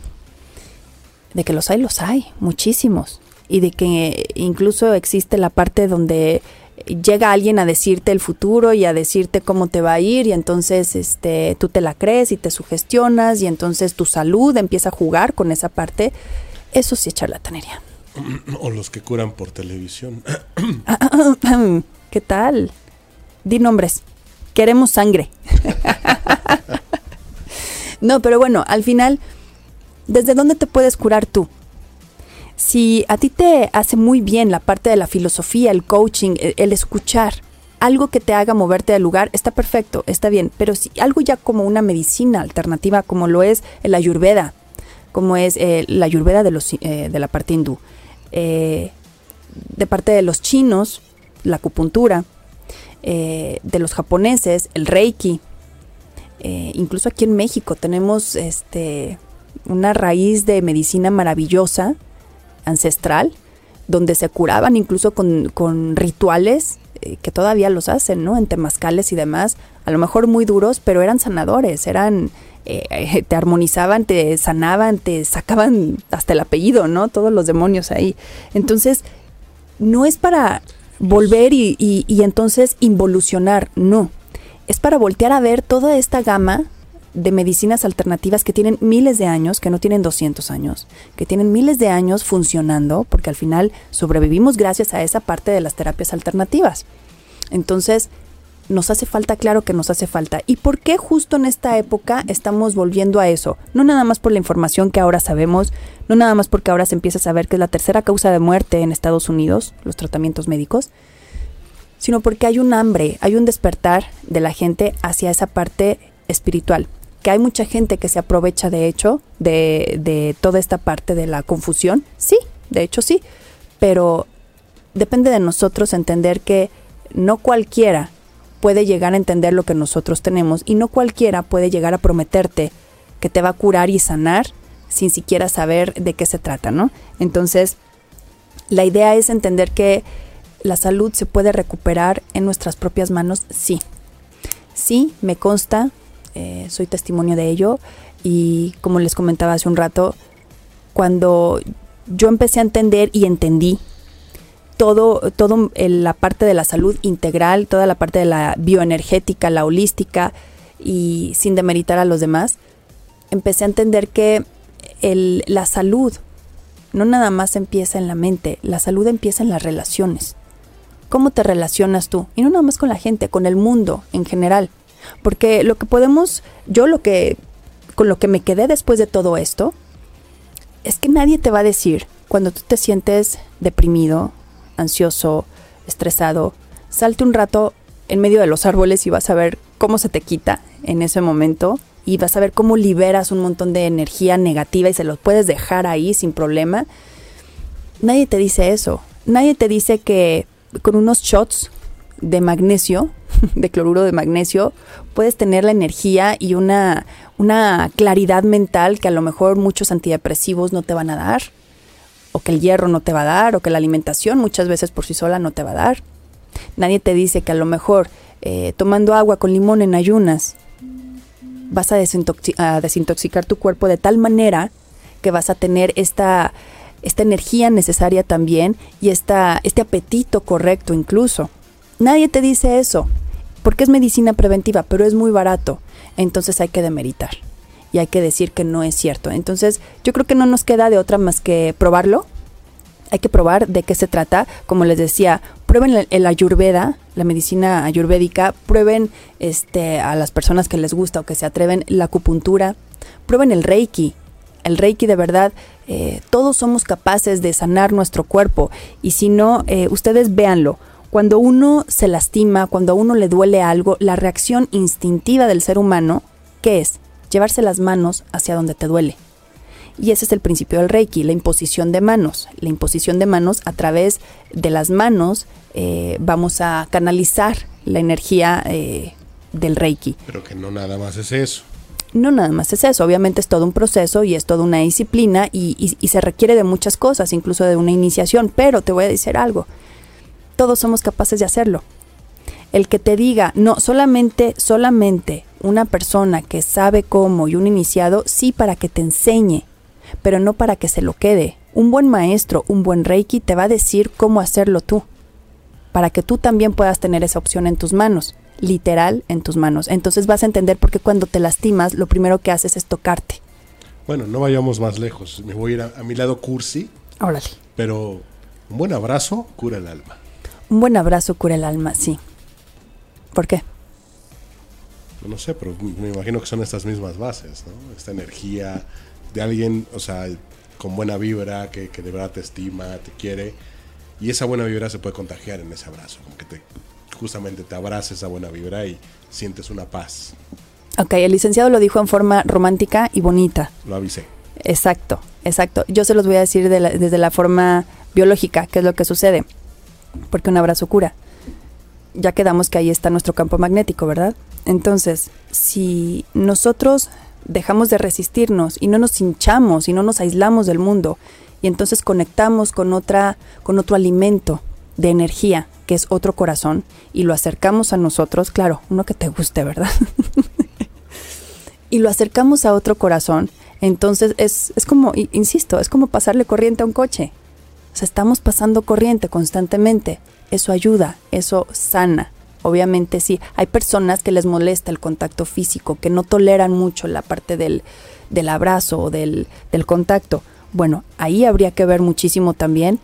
De que los hay, los hay, muchísimos. Y de que incluso existe la parte donde llega alguien a decirte el futuro y a decirte cómo te va a ir y entonces este tú te la crees y te sugestionas y entonces tu salud empieza a jugar con esa parte. Eso sí es charlatanería. O los que curan por televisión. ¿Qué tal? Di nombres. Queremos sangre. no, pero bueno, al final, ¿desde dónde te puedes curar tú? Si a ti te hace muy bien la parte de la filosofía, el coaching, e, el, escuchar, algo que te haga moverte del lugar, está perfecto, está bien. Pero si algo ya como una medicina alternativa, como lo es el ayurveda, como es eh, la ayurveda de, los, eh, de la parte hindú, eh, de parte de los chinos, la acupuntura, eh, de los japoneses, el reiki. Incluso aquí en México tenemos este, una raíz de medicina maravillosa, ancestral, donde se curaban incluso con, rituales eh, que todavía los hacen, ¿no? En temazcales y demás, a lo mejor muy duros, pero eran sanadores, eran, te armonizaban, te sanaban, te sacaban hasta el apellido, ¿no? Todos los demonios ahí. Entonces, no es para volver y, y, entonces involucionar, no. Es para voltear a ver toda esta gama de medicinas alternativas que tienen miles de años, que no tienen 200 años, que tienen miles de años funcionando, porque al final sobrevivimos gracias a esa parte de las terapias alternativas. Entonces, nos hace falta, claro que nos hace falta. ¿Y por qué justo en esta época estamos volviendo a eso? No nada más por la información que ahora sabemos, no nada más porque ahora se empieza a saber que es la tercera causa de muerte en Estados Unidos, los tratamientos médicos, sino porque hay un hambre, hay un despertar de la gente hacia esa parte espiritual. Que hay mucha gente que se aprovecha de hecho de, de toda esta parte de la confusión, sí, de hecho sí, pero depende de nosotros entender que no cualquiera puede llegar a entender lo que nosotros tenemos y no cualquiera puede llegar a prometerte que te va a curar y sanar sin siquiera saber de qué se trata, ¿no? Entonces, la idea es entender que la salud se puede recuperar en nuestras propias manos, sí. Sí, me consta, eh, soy testimonio de ello y como les comentaba hace un rato, cuando yo empecé a entender y entendí todo, todo la parte de la salud integral, toda la parte de la bioenergética, la holística, y sin demeritar a los demás, empecé a entender que la salud no nada más empieza en la mente, la salud empieza en las relaciones. ¿Cómo te relacionas tú? Y no nada más con la gente, con el mundo en general. Porque lo que podemos, yo lo que, con lo que me quedé después de todo esto, es que nadie te va a decir cuando tú te sientes deprimido, ansioso, estresado, salte un rato en medio de los árboles y vas a ver cómo se te quita en ese momento y vas a ver cómo liberas un montón de energía negativa y se los puedes dejar ahí sin problema. Nadie te dice eso. Nadie te dice que con unos shots de magnesio, de cloruro de magnesio, puedes tener la energía y una, una claridad mental que a lo mejor muchos antidepresivos no te van a dar o que el hierro no te va a dar, o que la alimentación muchas veces por sí sola no te va a dar. Nadie te dice que a lo mejor eh, tomando agua con limón en ayunas vas a, desintoxicar tu cuerpo de tal manera que vas a tener esta, esta energía necesaria también y esta, este apetito correcto incluso. Nadie te dice eso, porque es medicina preventiva, pero es muy barato, entonces hay que demeritar y hay que decir que no es cierto. Entonces, yo creo que no nos queda de otra más que probarlo. Hay que probar de qué se trata. Como les decía, prueben el, ayurveda, la medicina ayurvédica, prueben este, a las personas que les gusta o que se atreven la acupuntura, prueben el reiki. El reiki de verdad, eh, todos somos capaces de sanar nuestro cuerpo y si no, eh, ustedes véanlo. Cuando uno se lastima, cuando a uno le duele algo, la reacción instintiva del ser humano, ¿qué es? llevarse las manos hacia donde te duele. Y ese es el principio del Reiki, la imposición de manos. La imposición de manos a través de las manos eh, vamos a canalizar la energía eh, del Reiki. Pero que no nada más es eso. No nada más es eso, obviamente es todo un proceso y es toda una disciplina y, y se requiere de muchas cosas, incluso de una iniciación, pero te voy a decir algo, todos somos capaces de hacerlo el que te diga, no, solamente, solamente una persona que sabe cómo y un iniciado, sí para que te enseñe, pero no para que se lo quede. Un buen maestro, un buen reiki te va a decir cómo hacerlo tú, para que tú también puedas tener esa opción en tus manos, literal en tus manos. Entonces vas a entender por qué cuando te lastimas, lo primero que haces es tocarte. Bueno, no vayamos más lejos. Me voy a ir a, mi lado cursi. Órale. Pero un buen abrazo cura el alma. Un buen abrazo cura el alma, sí. ¿Por qué? No sé, pero me imagino que son estas mismas bases, ¿no? Esta energía de alguien, o sea, con buena vibra, que, de verdad te estima, te quiere. Y esa buena vibra se puede contagiar en ese abrazo, como que te, justamente te abraza esa buena vibra y sientes una paz. Ok, el licenciado lo dijo en forma romántica y bonita. Lo avisé. Exacto, exacto. Yo se los voy a decir desde la forma biológica, qué es lo que sucede. Porque un abrazo cura ya quedamos que ahí está nuestro campo magnético, ¿verdad? Entonces, si nosotros dejamos de resistirnos y no nos hinchamos y no nos aislamos del mundo y entonces conectamos con otra con otro alimento de energía, que es otro corazón y lo acercamos a nosotros, claro, uno que te guste, ¿verdad? y lo acercamos a otro corazón, entonces es, es como, insisto, es como pasarle corriente a un coche. O sea, estamos pasando corriente constantemente eso ayuda, eso sana. Obviamente sí, hay personas que les molesta el contacto físico, que no toleran mucho la parte del, abrazo o del, del contacto. Bueno, ahí habría que ver muchísimo también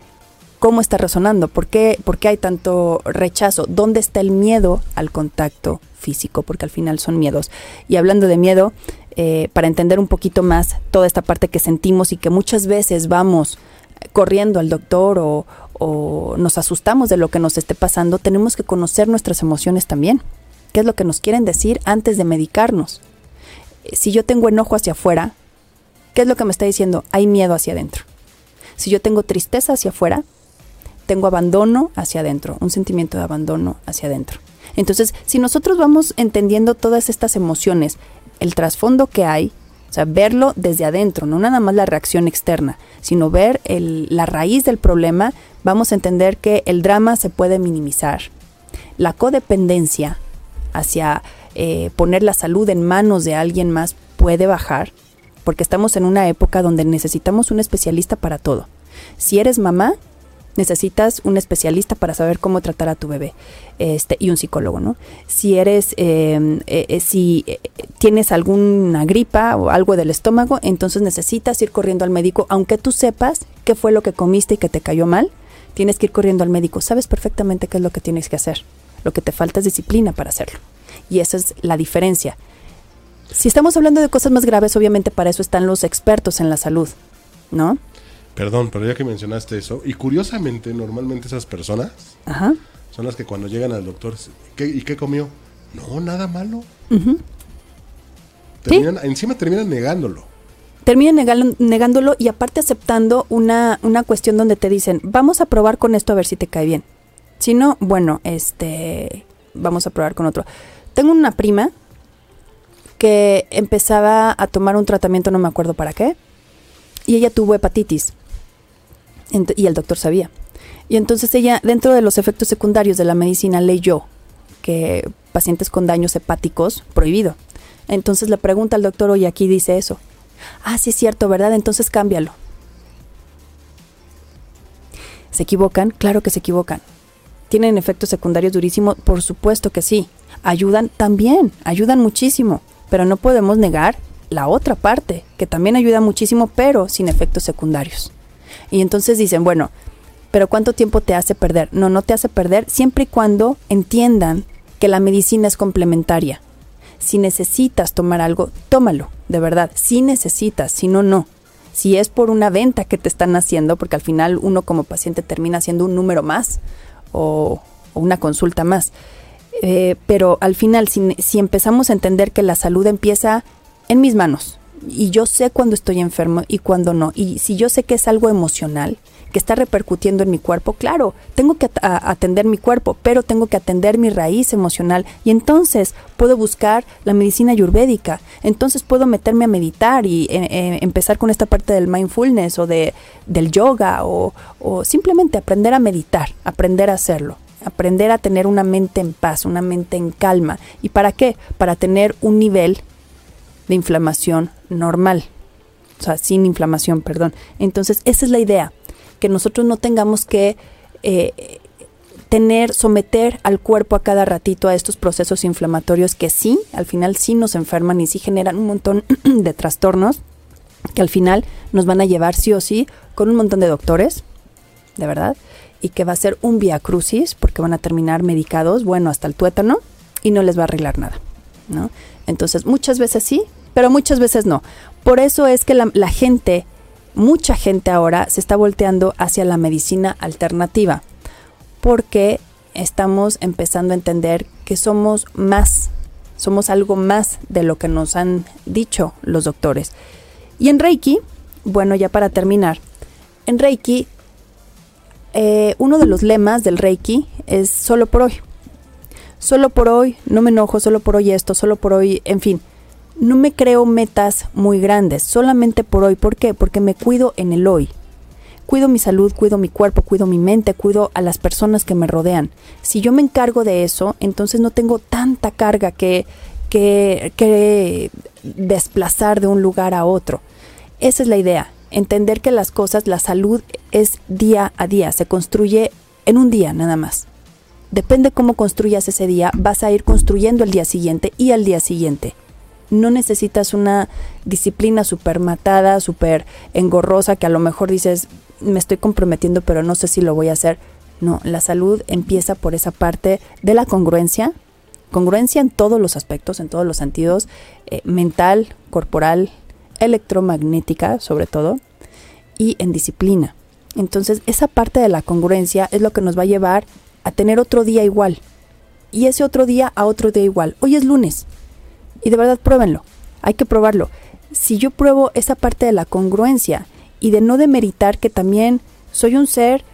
cómo está resonando, ¿Por qué, por qué hay tanto rechazo, dónde está el miedo al contacto físico, porque al final son miedos. Y hablando de miedo, eh, para entender un poquito más toda esta parte que sentimos y que muchas veces vamos corriendo al doctor o, o nos asustamos de lo que nos esté pasando, tenemos que conocer nuestras emociones también. ¿Qué es lo que nos quieren decir antes de medicarnos? Si yo tengo enojo hacia afuera, ¿qué es lo que me está diciendo? Hay miedo hacia adentro. Si yo tengo tristeza hacia afuera, tengo abandono hacia adentro, un sentimiento de abandono hacia adentro. Entonces, si nosotros vamos entendiendo todas estas emociones, el trasfondo que hay, o sea, verlo desde adentro, no nada más la reacción externa, sino ver la raíz del problema, vamos a entender que el drama se puede minimizar. La codependencia hacia eh, poner la salud en manos de alguien más puede bajar, porque estamos en una época donde necesitamos un especialista para todo. Si eres mamá, necesitas un especialista para saber cómo tratar a tu bebé este, y un psicólogo, ¿no? Si eres, em, eh, eh, si eh, tienes alguna gripa o algo del estómago, entonces necesitas ir corriendo al médico, aunque tú sepas qué fue lo que comiste y que te cayó mal, tienes que ir corriendo al médico, sabes perfectamente qué es lo que tienes que hacer, lo que te falta es disciplina para hacerlo. Y esa es la diferencia. Si estamos hablando de cosas más graves, obviamente para eso están los expertos en la salud, ¿no? Perdón, pero ya que mencionaste eso, y curiosamente, normalmente esas personas son las que cuando llegan al doctor, ¿y qué comió? No, nada malo. Encima terminan negándolo. Terminan negándolo y aparte aceptando una, una cuestión donde te dicen, vamos a probar con esto a ver si te cae bien. Si no, bueno, este, vamos a probar con otro. Tengo una prima que empezaba a tomar un tratamiento, no me acuerdo para qué, y ella tuvo hepatitis y el doctor sabía. Y entonces ella, dentro de los efectos secundarios de la medicina, leyó que pacientes con daños hepáticos, prohibido. Entonces le pregunta al doctor, oye, aquí dice eso. Ah, sí es cierto, ¿verdad? Entonces cámbialo. ¿Se equivocan? Claro que se equivocan. ¿Tienen efectos secundarios durísimos? Por supuesto que sí. ¿Ayudan? También, ayudan muchísimo. Pero no podemos negar la otra parte, que también ayuda muchísimo, pero sin efectos secundarios. Y entonces dicen, bueno, pero ¿cuánto tiempo te hace perder? No, no te hace perder siempre y cuando entiendan que la medicina es complementaria. Si necesitas tomar algo, tómalo, de verdad. Si necesitas, si no, no. Si es por una venta que te están haciendo, porque al final uno como paciente termina haciendo un número más o, una consulta más. Eh, pero al final, si, si empezamos a entender que la salud empieza en mis manos, y yo sé cuando estoy enfermo y cuando no. Y si yo sé que es algo emocional, que está repercutiendo en mi cuerpo, claro, tengo que atender mi cuerpo, pero tengo que atender mi raíz emocional y entonces puedo buscar la medicina ayurvédica, entonces puedo meterme a meditar y eh, eh, empezar con esta parte del mindfulness o de, del yoga o, o simplemente aprender a meditar, aprender a hacerlo aprender a tener una mente en paz, una mente en calma. ¿Y para qué? Para tener un nivel de inflamación normal. O sea, sin inflamación, perdón. Entonces, esa es la idea, que nosotros no tengamos que eh, tener, someter al cuerpo a cada ratito a estos procesos inflamatorios que sí, al final sí nos enferman y sí generan un montón de trastornos que al final nos van a llevar sí o sí con un montón de doctores, de verdad, y que va a ser un via crucis porque van a terminar medicados, bueno, hasta el tuétano y no les va a arreglar nada, ¿no? Entonces, muchas veces sí, pero muchas veces no. Por eso es que la, gente, mucha gente ahora se está volteando hacia la medicina alternativa, porque estamos empezando a entender que somos más, somos algo más de lo que nos han dicho los doctores. Y en Reiki, bueno, ya para terminar, en Reiki, eh, uno de los lemas del Reiki es solo por hoy. Solo por hoy, no me enojo, solo por hoy esto, solo por hoy, en fin no me creo metas muy grandes, solamente por hoy. ¿Por qué? Porque me cuido en el hoy. Cuido mi salud, cuido mi cuerpo, cuido mi mente, cuido a las personas que me rodean. Si yo me encargo de eso, entonces no tengo tanta carga que, que, que desplazar de un lugar a otro. Esa es la idea, entender que las cosas, la salud es día a día, se construye en un día nada más. Depende cómo construyas ese día, vas a ir construyendo el día siguiente y al día siguiente no necesitas una disciplina súper matada, súper engorrosa, que a lo mejor dices, me estoy comprometiendo, pero no sé si lo voy a hacer. No, la salud empieza por esa parte de la congruencia, congruencia en todos los aspectos, en todos los sentidos, eh, mental, corporal, electromagnética sobre todo, y en disciplina. Entonces, esa parte de la congruencia es lo que nos va a llevar a tener otro día igual. Y ese otro día a otro día igual. Hoy es lunes. Y de verdad pruébenlo. Hay que probarlo. Si yo pruebo esa parte de la congruencia y de no demeritar que también soy un ser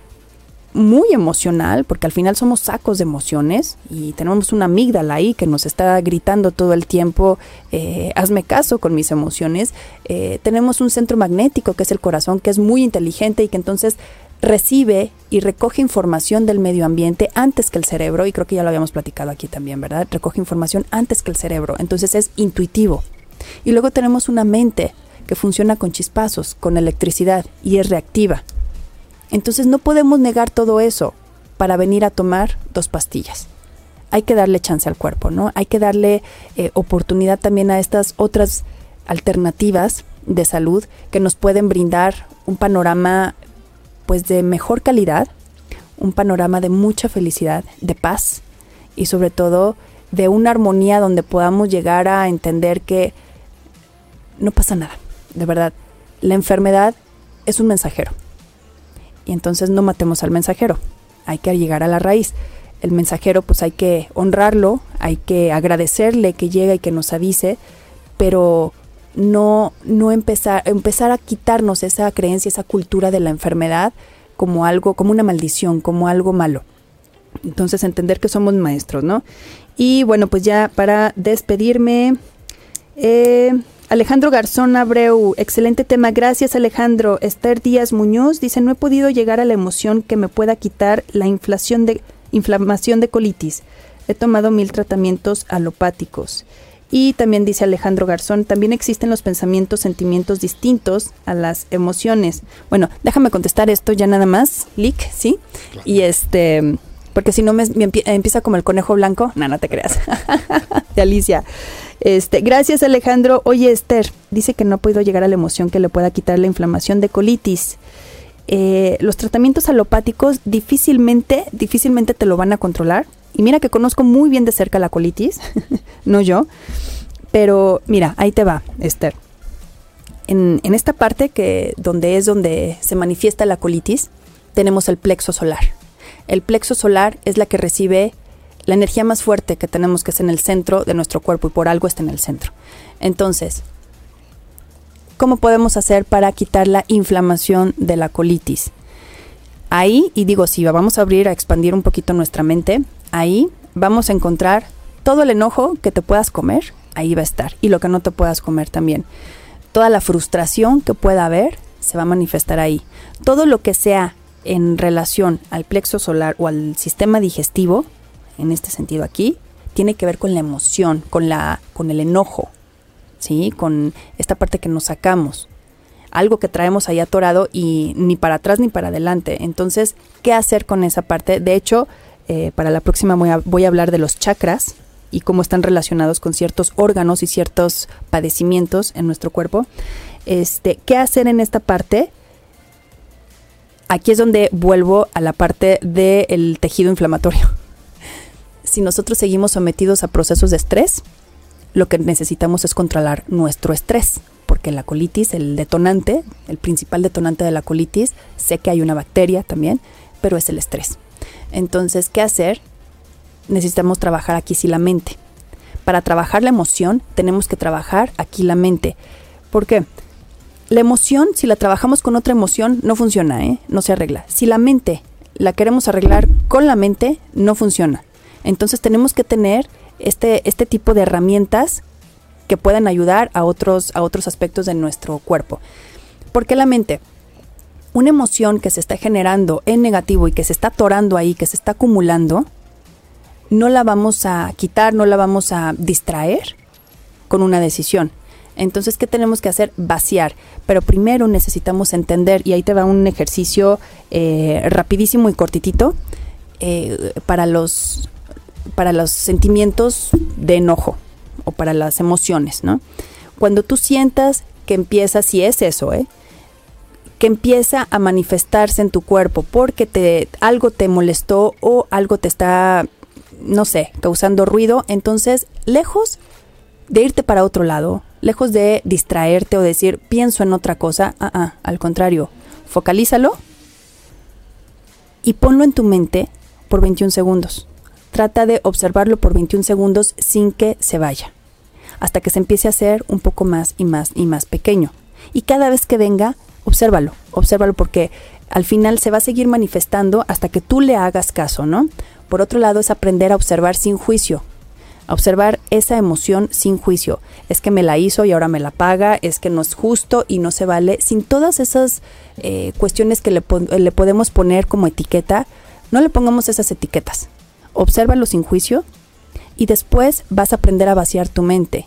muy emocional, porque al final somos sacos de emociones y tenemos una amígdala ahí que nos está gritando todo el tiempo, eh, hazme caso con mis emociones. Eh, tenemos un centro magnético que es el corazón, que es muy inteligente y que entonces recibe y recoge información del medio ambiente antes que el cerebro, y creo que ya lo habíamos platicado aquí también, ¿verdad? Recoge información antes que el cerebro, entonces es intuitivo. Y luego tenemos una mente que funciona con chispazos, con electricidad y es reactiva. Entonces no podemos negar todo eso para venir a tomar dos pastillas. Hay que darle chance al cuerpo, ¿no? Hay que darle eh, oportunidad también a estas otras alternativas de salud que nos pueden brindar un panorama pues de mejor calidad, un panorama de mucha felicidad, de paz y sobre todo de una armonía donde podamos llegar a entender que no pasa nada, de verdad. La enfermedad es un mensajero y entonces no matemos al mensajero, hay que llegar a la raíz. El mensajero pues hay que honrarlo, hay que agradecerle que llega y que nos avise, pero no, no empezar, empezar a quitarnos esa creencia, esa cultura de la enfermedad como algo, como una maldición, como algo malo. Entonces entender que somos maestros, ¿no? Y bueno, pues ya para despedirme, eh, Alejandro Garzón Abreu, excelente tema. Gracias, Alejandro. Esther Díaz Muñoz dice: No he podido llegar a la emoción que me pueda quitar la inflación de, inflamación de colitis. He tomado mil tratamientos alopáticos. Y también dice Alejandro Garzón, también existen los pensamientos, sentimientos distintos a las emociones. Bueno, déjame contestar esto ya nada más, Lick, ¿sí? Y este, porque si no me, empieza como el conejo blanco. No, no te creas. de Alicia. Este, gracias Alejandro. Oye Esther, dice que no ha podido llegar a la emoción que le pueda quitar la inflamación de colitis. Eh, los tratamientos alopáticos difícilmente, difícilmente te lo van a controlar. Y mira que conozco muy bien de cerca la colitis, no yo. Pero mira, ahí te va, Esther. En, esta parte que donde es donde se manifiesta la colitis, tenemos el plexo solar. El plexo solar es la que recibe la energía más fuerte que tenemos que es en el centro de nuestro cuerpo y por algo está en el centro. Entonces, ¿cómo podemos hacer para quitar la inflamación de la colitis? Ahí, y digo, si vamos a abrir, a expandir un poquito nuestra mente, ahí vamos a encontrar todo el enojo que te puedas comer, ahí va a estar, y lo que no te puedas comer también. Toda la frustración que pueda haber se va a manifestar ahí. Todo lo que sea en relación al plexo solar o al sistema digestivo en este sentido aquí, tiene que ver con la emoción, con, la, con el enojo, con esta parte que nos sacamos. Algo que traemos ahí atorado y ni para atrás ni para adelante. Entonces, ¿qué hacer con esa parte? De hecho, eh, para la próxima voy a, voy a hablar de los chakras y cómo están relacionados con ciertos órganos y ciertos padecimientos en nuestro cuerpo. Este, ¿Qué hacer en esta parte? Aquí es donde vuelvo a la parte del tejido inflamatorio si nosotros seguimos sometidos a procesos de estrés, lo que necesitamos es controlar nuestro estrés, porque la colitis, el detonante, el principal detonante de la colitis, sé que hay una bacteria también, pero es el estrés. Entonces, ¿qué hacer? Necesitamos trabajar aquí sí la mente. Para trabajar la emoción, tenemos que trabajar aquí la mente. ¿Por qué? La emoción, si la trabajamos con otra emoción, no funciona, ¿eh? no se arregla. Si la mente la queremos arreglar con la mente, no funciona. Entonces tenemos que tener este, este tipo de herramientas que puedan ayudar a otros, a otros aspectos de nuestro cuerpo. Porque la mente, una emoción que se está generando en negativo y que se está atorando ahí, que se está acumulando, no la vamos a quitar, no la vamos a distraer con una decisión. Entonces, ¿qué tenemos que hacer? Vaciar. Pero primero necesitamos entender, y ahí te va un ejercicio eh, rapidísimo y cortitito, eh, para los para los sentimientos de enojo o para las emociones, ¿no? Cuando tú sientas que empiezas, si es eso, ¿eh? que empieza a manifestarse en tu cuerpo porque te, algo te molestó o algo te está, no sé, causando ruido, entonces lejos de irte para otro lado, lejos de distraerte o decir pienso en otra cosa, ah, ah, al contrario, focalízalo y ponlo en tu mente por 21 segundos. Trata de observarlo por 21 segundos sin que se vaya, hasta que se empiece a hacer un poco más y más y más pequeño. Y cada vez que venga, obsérvalo, obsérvalo porque al final se va a seguir manifestando hasta que tú le hagas caso, ¿no? Por otro lado, es aprender a observar sin juicio, observar esa emoción sin juicio. Es que me la hizo y ahora me la paga, es que no es justo y no se vale. Sin todas esas eh, cuestiones que le, le, podemos poner como etiqueta, no le pongamos esas etiquetas. Obsérvalo sin juicio y después vas a aprender a vaciar tu mente.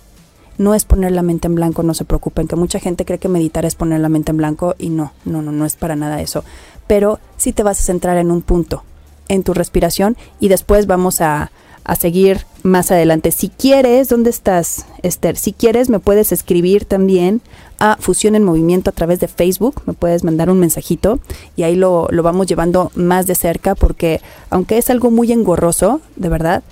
No es poner la mente en blanco, no se preocupen, que mucha gente cree que meditar es poner la mente en blanco y no, no, no, no es para nada eso. Pero sí te vas a centrar en un punto, en tu respiración y después vamos a, a seguir más adelante. Si quieres, ¿dónde estás, Esther? Si quieres, me puedes escribir también a Fusión en Movimiento a través de Facebook. Me puedes mandar un mensajito y ahí lo, lo vamos llevando más de cerca porque aunque es algo muy engorroso, de verdad,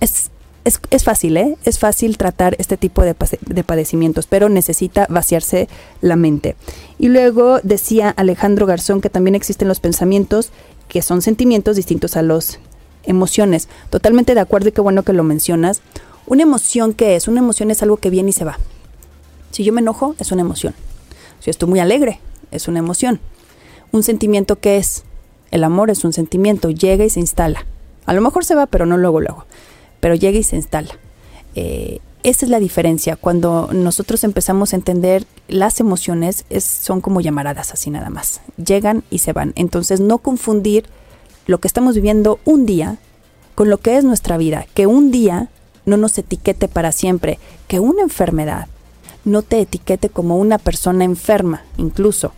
es, es, es fácil, ¿eh? Es fácil tratar este tipo de, de padecimientos, pero necesita vaciarse la mente. Y luego decía Alejandro Garzón que también existen los pensamientos que son sentimientos distintos a los emociones. Totalmente de acuerdo y qué bueno que lo mencionas. Una emoción, ¿qué es? Una emoción es algo que viene y se va. Si yo me enojo, es una emoción. Si estoy muy alegre, es una emoción. Un sentimiento, ¿qué es? El amor es un sentimiento, llega y se instala. A lo mejor se va, pero no luego, luego. Pero llega y se instala. Eh, esa es la diferencia. Cuando nosotros empezamos a entender las emociones, es, son como llamaradas así nada más. Llegan y se van. Entonces, no confundir lo que estamos viviendo un día con lo que es nuestra vida, que un día no nos etiquete para siempre, que una enfermedad no te etiquete como una persona enferma, incluso.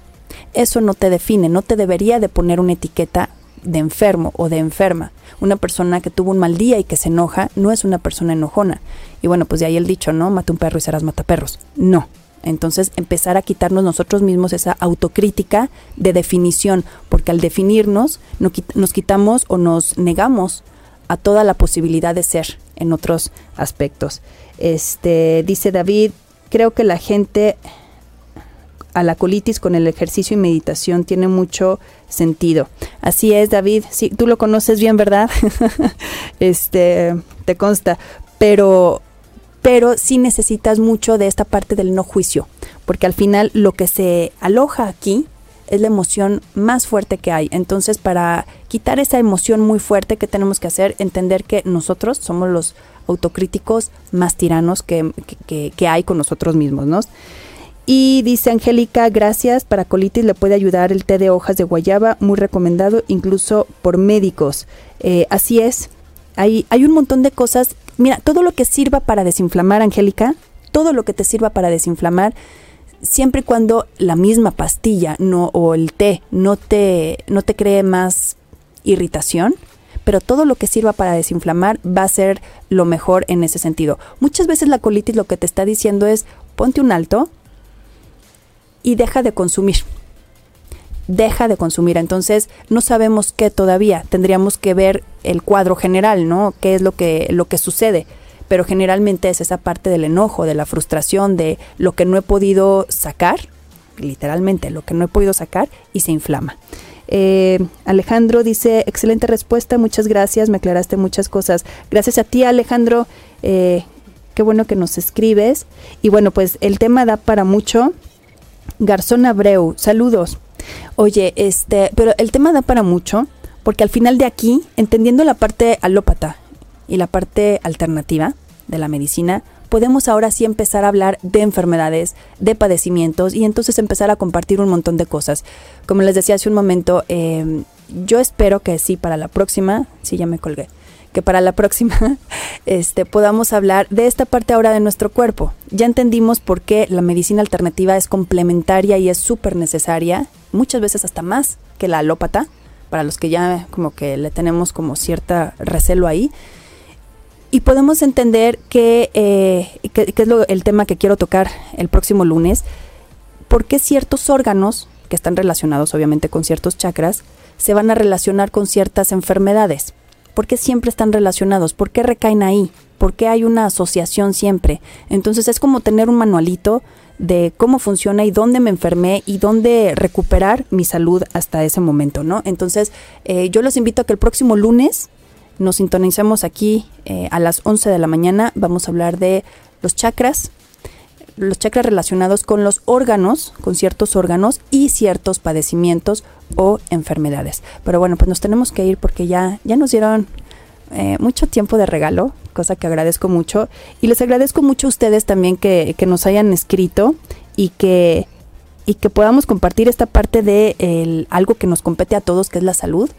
Eso no te define, no te debería de poner una etiqueta de enfermo o de enferma. Una persona que tuvo un mal día y que se enoja no es una persona enojona. Y bueno, pues de ahí el dicho, ¿no? Mata un perro y serás mataperros. No, entonces, empezar a quitarnos nosotros mismos esa autocrítica de definición, porque al definirnos nos quitamos o nos negamos a toda la posibilidad de ser en otros aspectos. Este, dice David, creo que la gente a la colitis con el ejercicio y meditación tiene mucho sentido. Así es, David. Sí, tú lo conoces bien, ¿verdad? este, te consta. Pero pero sí necesitas mucho de esta parte del no juicio, porque al final lo que se aloja aquí es la emoción más fuerte que hay. Entonces, para quitar esa emoción muy fuerte, ¿qué tenemos que hacer? Entender que nosotros somos los autocríticos más tiranos que, que, hay con nosotros mismos, ¿no? Y dice Angélica, gracias, para colitis le puede ayudar el té de hojas de guayaba, muy recomendado, incluso por médicos. Eh, así es, hay, hay un montón de cosas Mira, todo lo que sirva para desinflamar, Angélica, todo lo que te sirva para desinflamar, siempre y cuando la misma pastilla no o el té no te no te cree más irritación, pero todo lo que sirva para desinflamar va a ser lo mejor en ese sentido. Muchas veces la colitis lo que te está diciendo es ponte un alto y deja de consumir deja de consumir. Entonces, no sabemos qué todavía. Tendríamos que ver el cuadro general, ¿no? ¿Qué es lo que, lo que sucede? Pero generalmente es esa parte del enojo, de la frustración, de lo que no he podido sacar, literalmente, lo que no he podido sacar y se inflama. Eh, Alejandro dice, excelente respuesta, muchas gracias, me aclaraste muchas cosas. Gracias a ti, Alejandro. Eh, qué bueno que nos escribes. Y bueno, pues el tema da para mucho. Garzón Abreu, saludos. Oye, este, pero el tema da para mucho, porque al final de aquí, entendiendo la parte alópata y la parte alternativa de la medicina, podemos ahora sí empezar a hablar de enfermedades, de padecimientos y entonces empezar a compartir un montón de cosas. Como les decía hace un momento, eh, yo espero que sí, para la próxima, sí, ya me colgué, que para la próxima este, podamos hablar de esta parte ahora de nuestro cuerpo. Ya entendimos por qué la medicina alternativa es complementaria y es súper necesaria, muchas veces hasta más que la alópata, para los que ya como que le tenemos como cierta recelo ahí. Y podemos entender que, eh, que, es lo, el tema que quiero tocar el próximo lunes, por qué ciertos órganos que están relacionados obviamente con ciertos chakras, se van a relacionar con ciertas enfermedades. ¿Por qué siempre están relacionados? ¿Por qué recaen ahí? ¿Por qué hay una asociación siempre? Entonces es como tener un manualito de cómo funciona y dónde me enfermé y dónde recuperar mi salud hasta ese momento, ¿no? Entonces, eh, yo los invito a que el próximo lunes nos sintonicemos aquí eh, a las 11 de la mañana. Vamos a hablar de los chakras, los chakras relacionados con los órganos, con ciertos órganos y ciertos padecimientos o enfermedades. Pero bueno, pues nos tenemos que ir porque ya, ya nos dieron eh, mucho tiempo de regalo, cosa que agradezco mucho. Y les agradezco mucho a ustedes también que, que nos hayan escrito y que, y que podamos compartir esta parte de el, algo que nos compete a todos, que es la salud,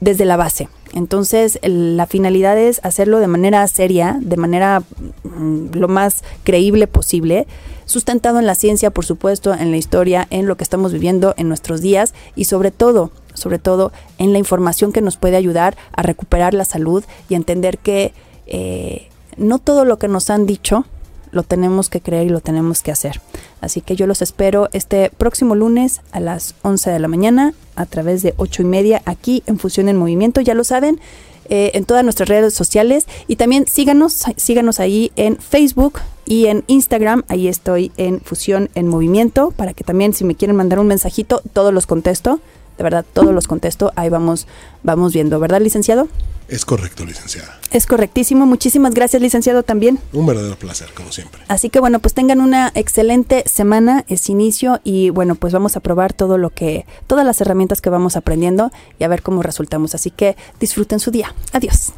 desde la base. Entonces, el, la finalidad es hacerlo de manera seria, de manera mm, lo más creíble posible, sustentado en la ciencia, por supuesto, en la historia, en lo que estamos viviendo en nuestros días y sobre todo, sobre todo en la información que nos puede ayudar a recuperar la salud y entender que eh, no todo lo que nos han dicho lo tenemos que creer y lo tenemos que hacer. Así que yo los espero este próximo lunes a las 11 de la mañana a través de 8 y media aquí en Fusión en Movimiento, ya lo saben. Eh, en todas nuestras redes sociales y también síganos, síganos ahí en Facebook y en Instagram, ahí estoy en Fusión en Movimiento, para que también si me quieren mandar un mensajito, todos los contesto, de verdad, todos los contesto, ahí vamos, vamos viendo, ¿verdad, licenciado? Es correcto, licenciada. Es correctísimo. Muchísimas gracias, licenciado, también. Un verdadero placer, como siempre. Así que bueno, pues tengan una excelente semana, es inicio y bueno, pues vamos a probar todo lo que, todas las herramientas que vamos aprendiendo y a ver cómo resultamos. Así que disfruten su día. Adiós.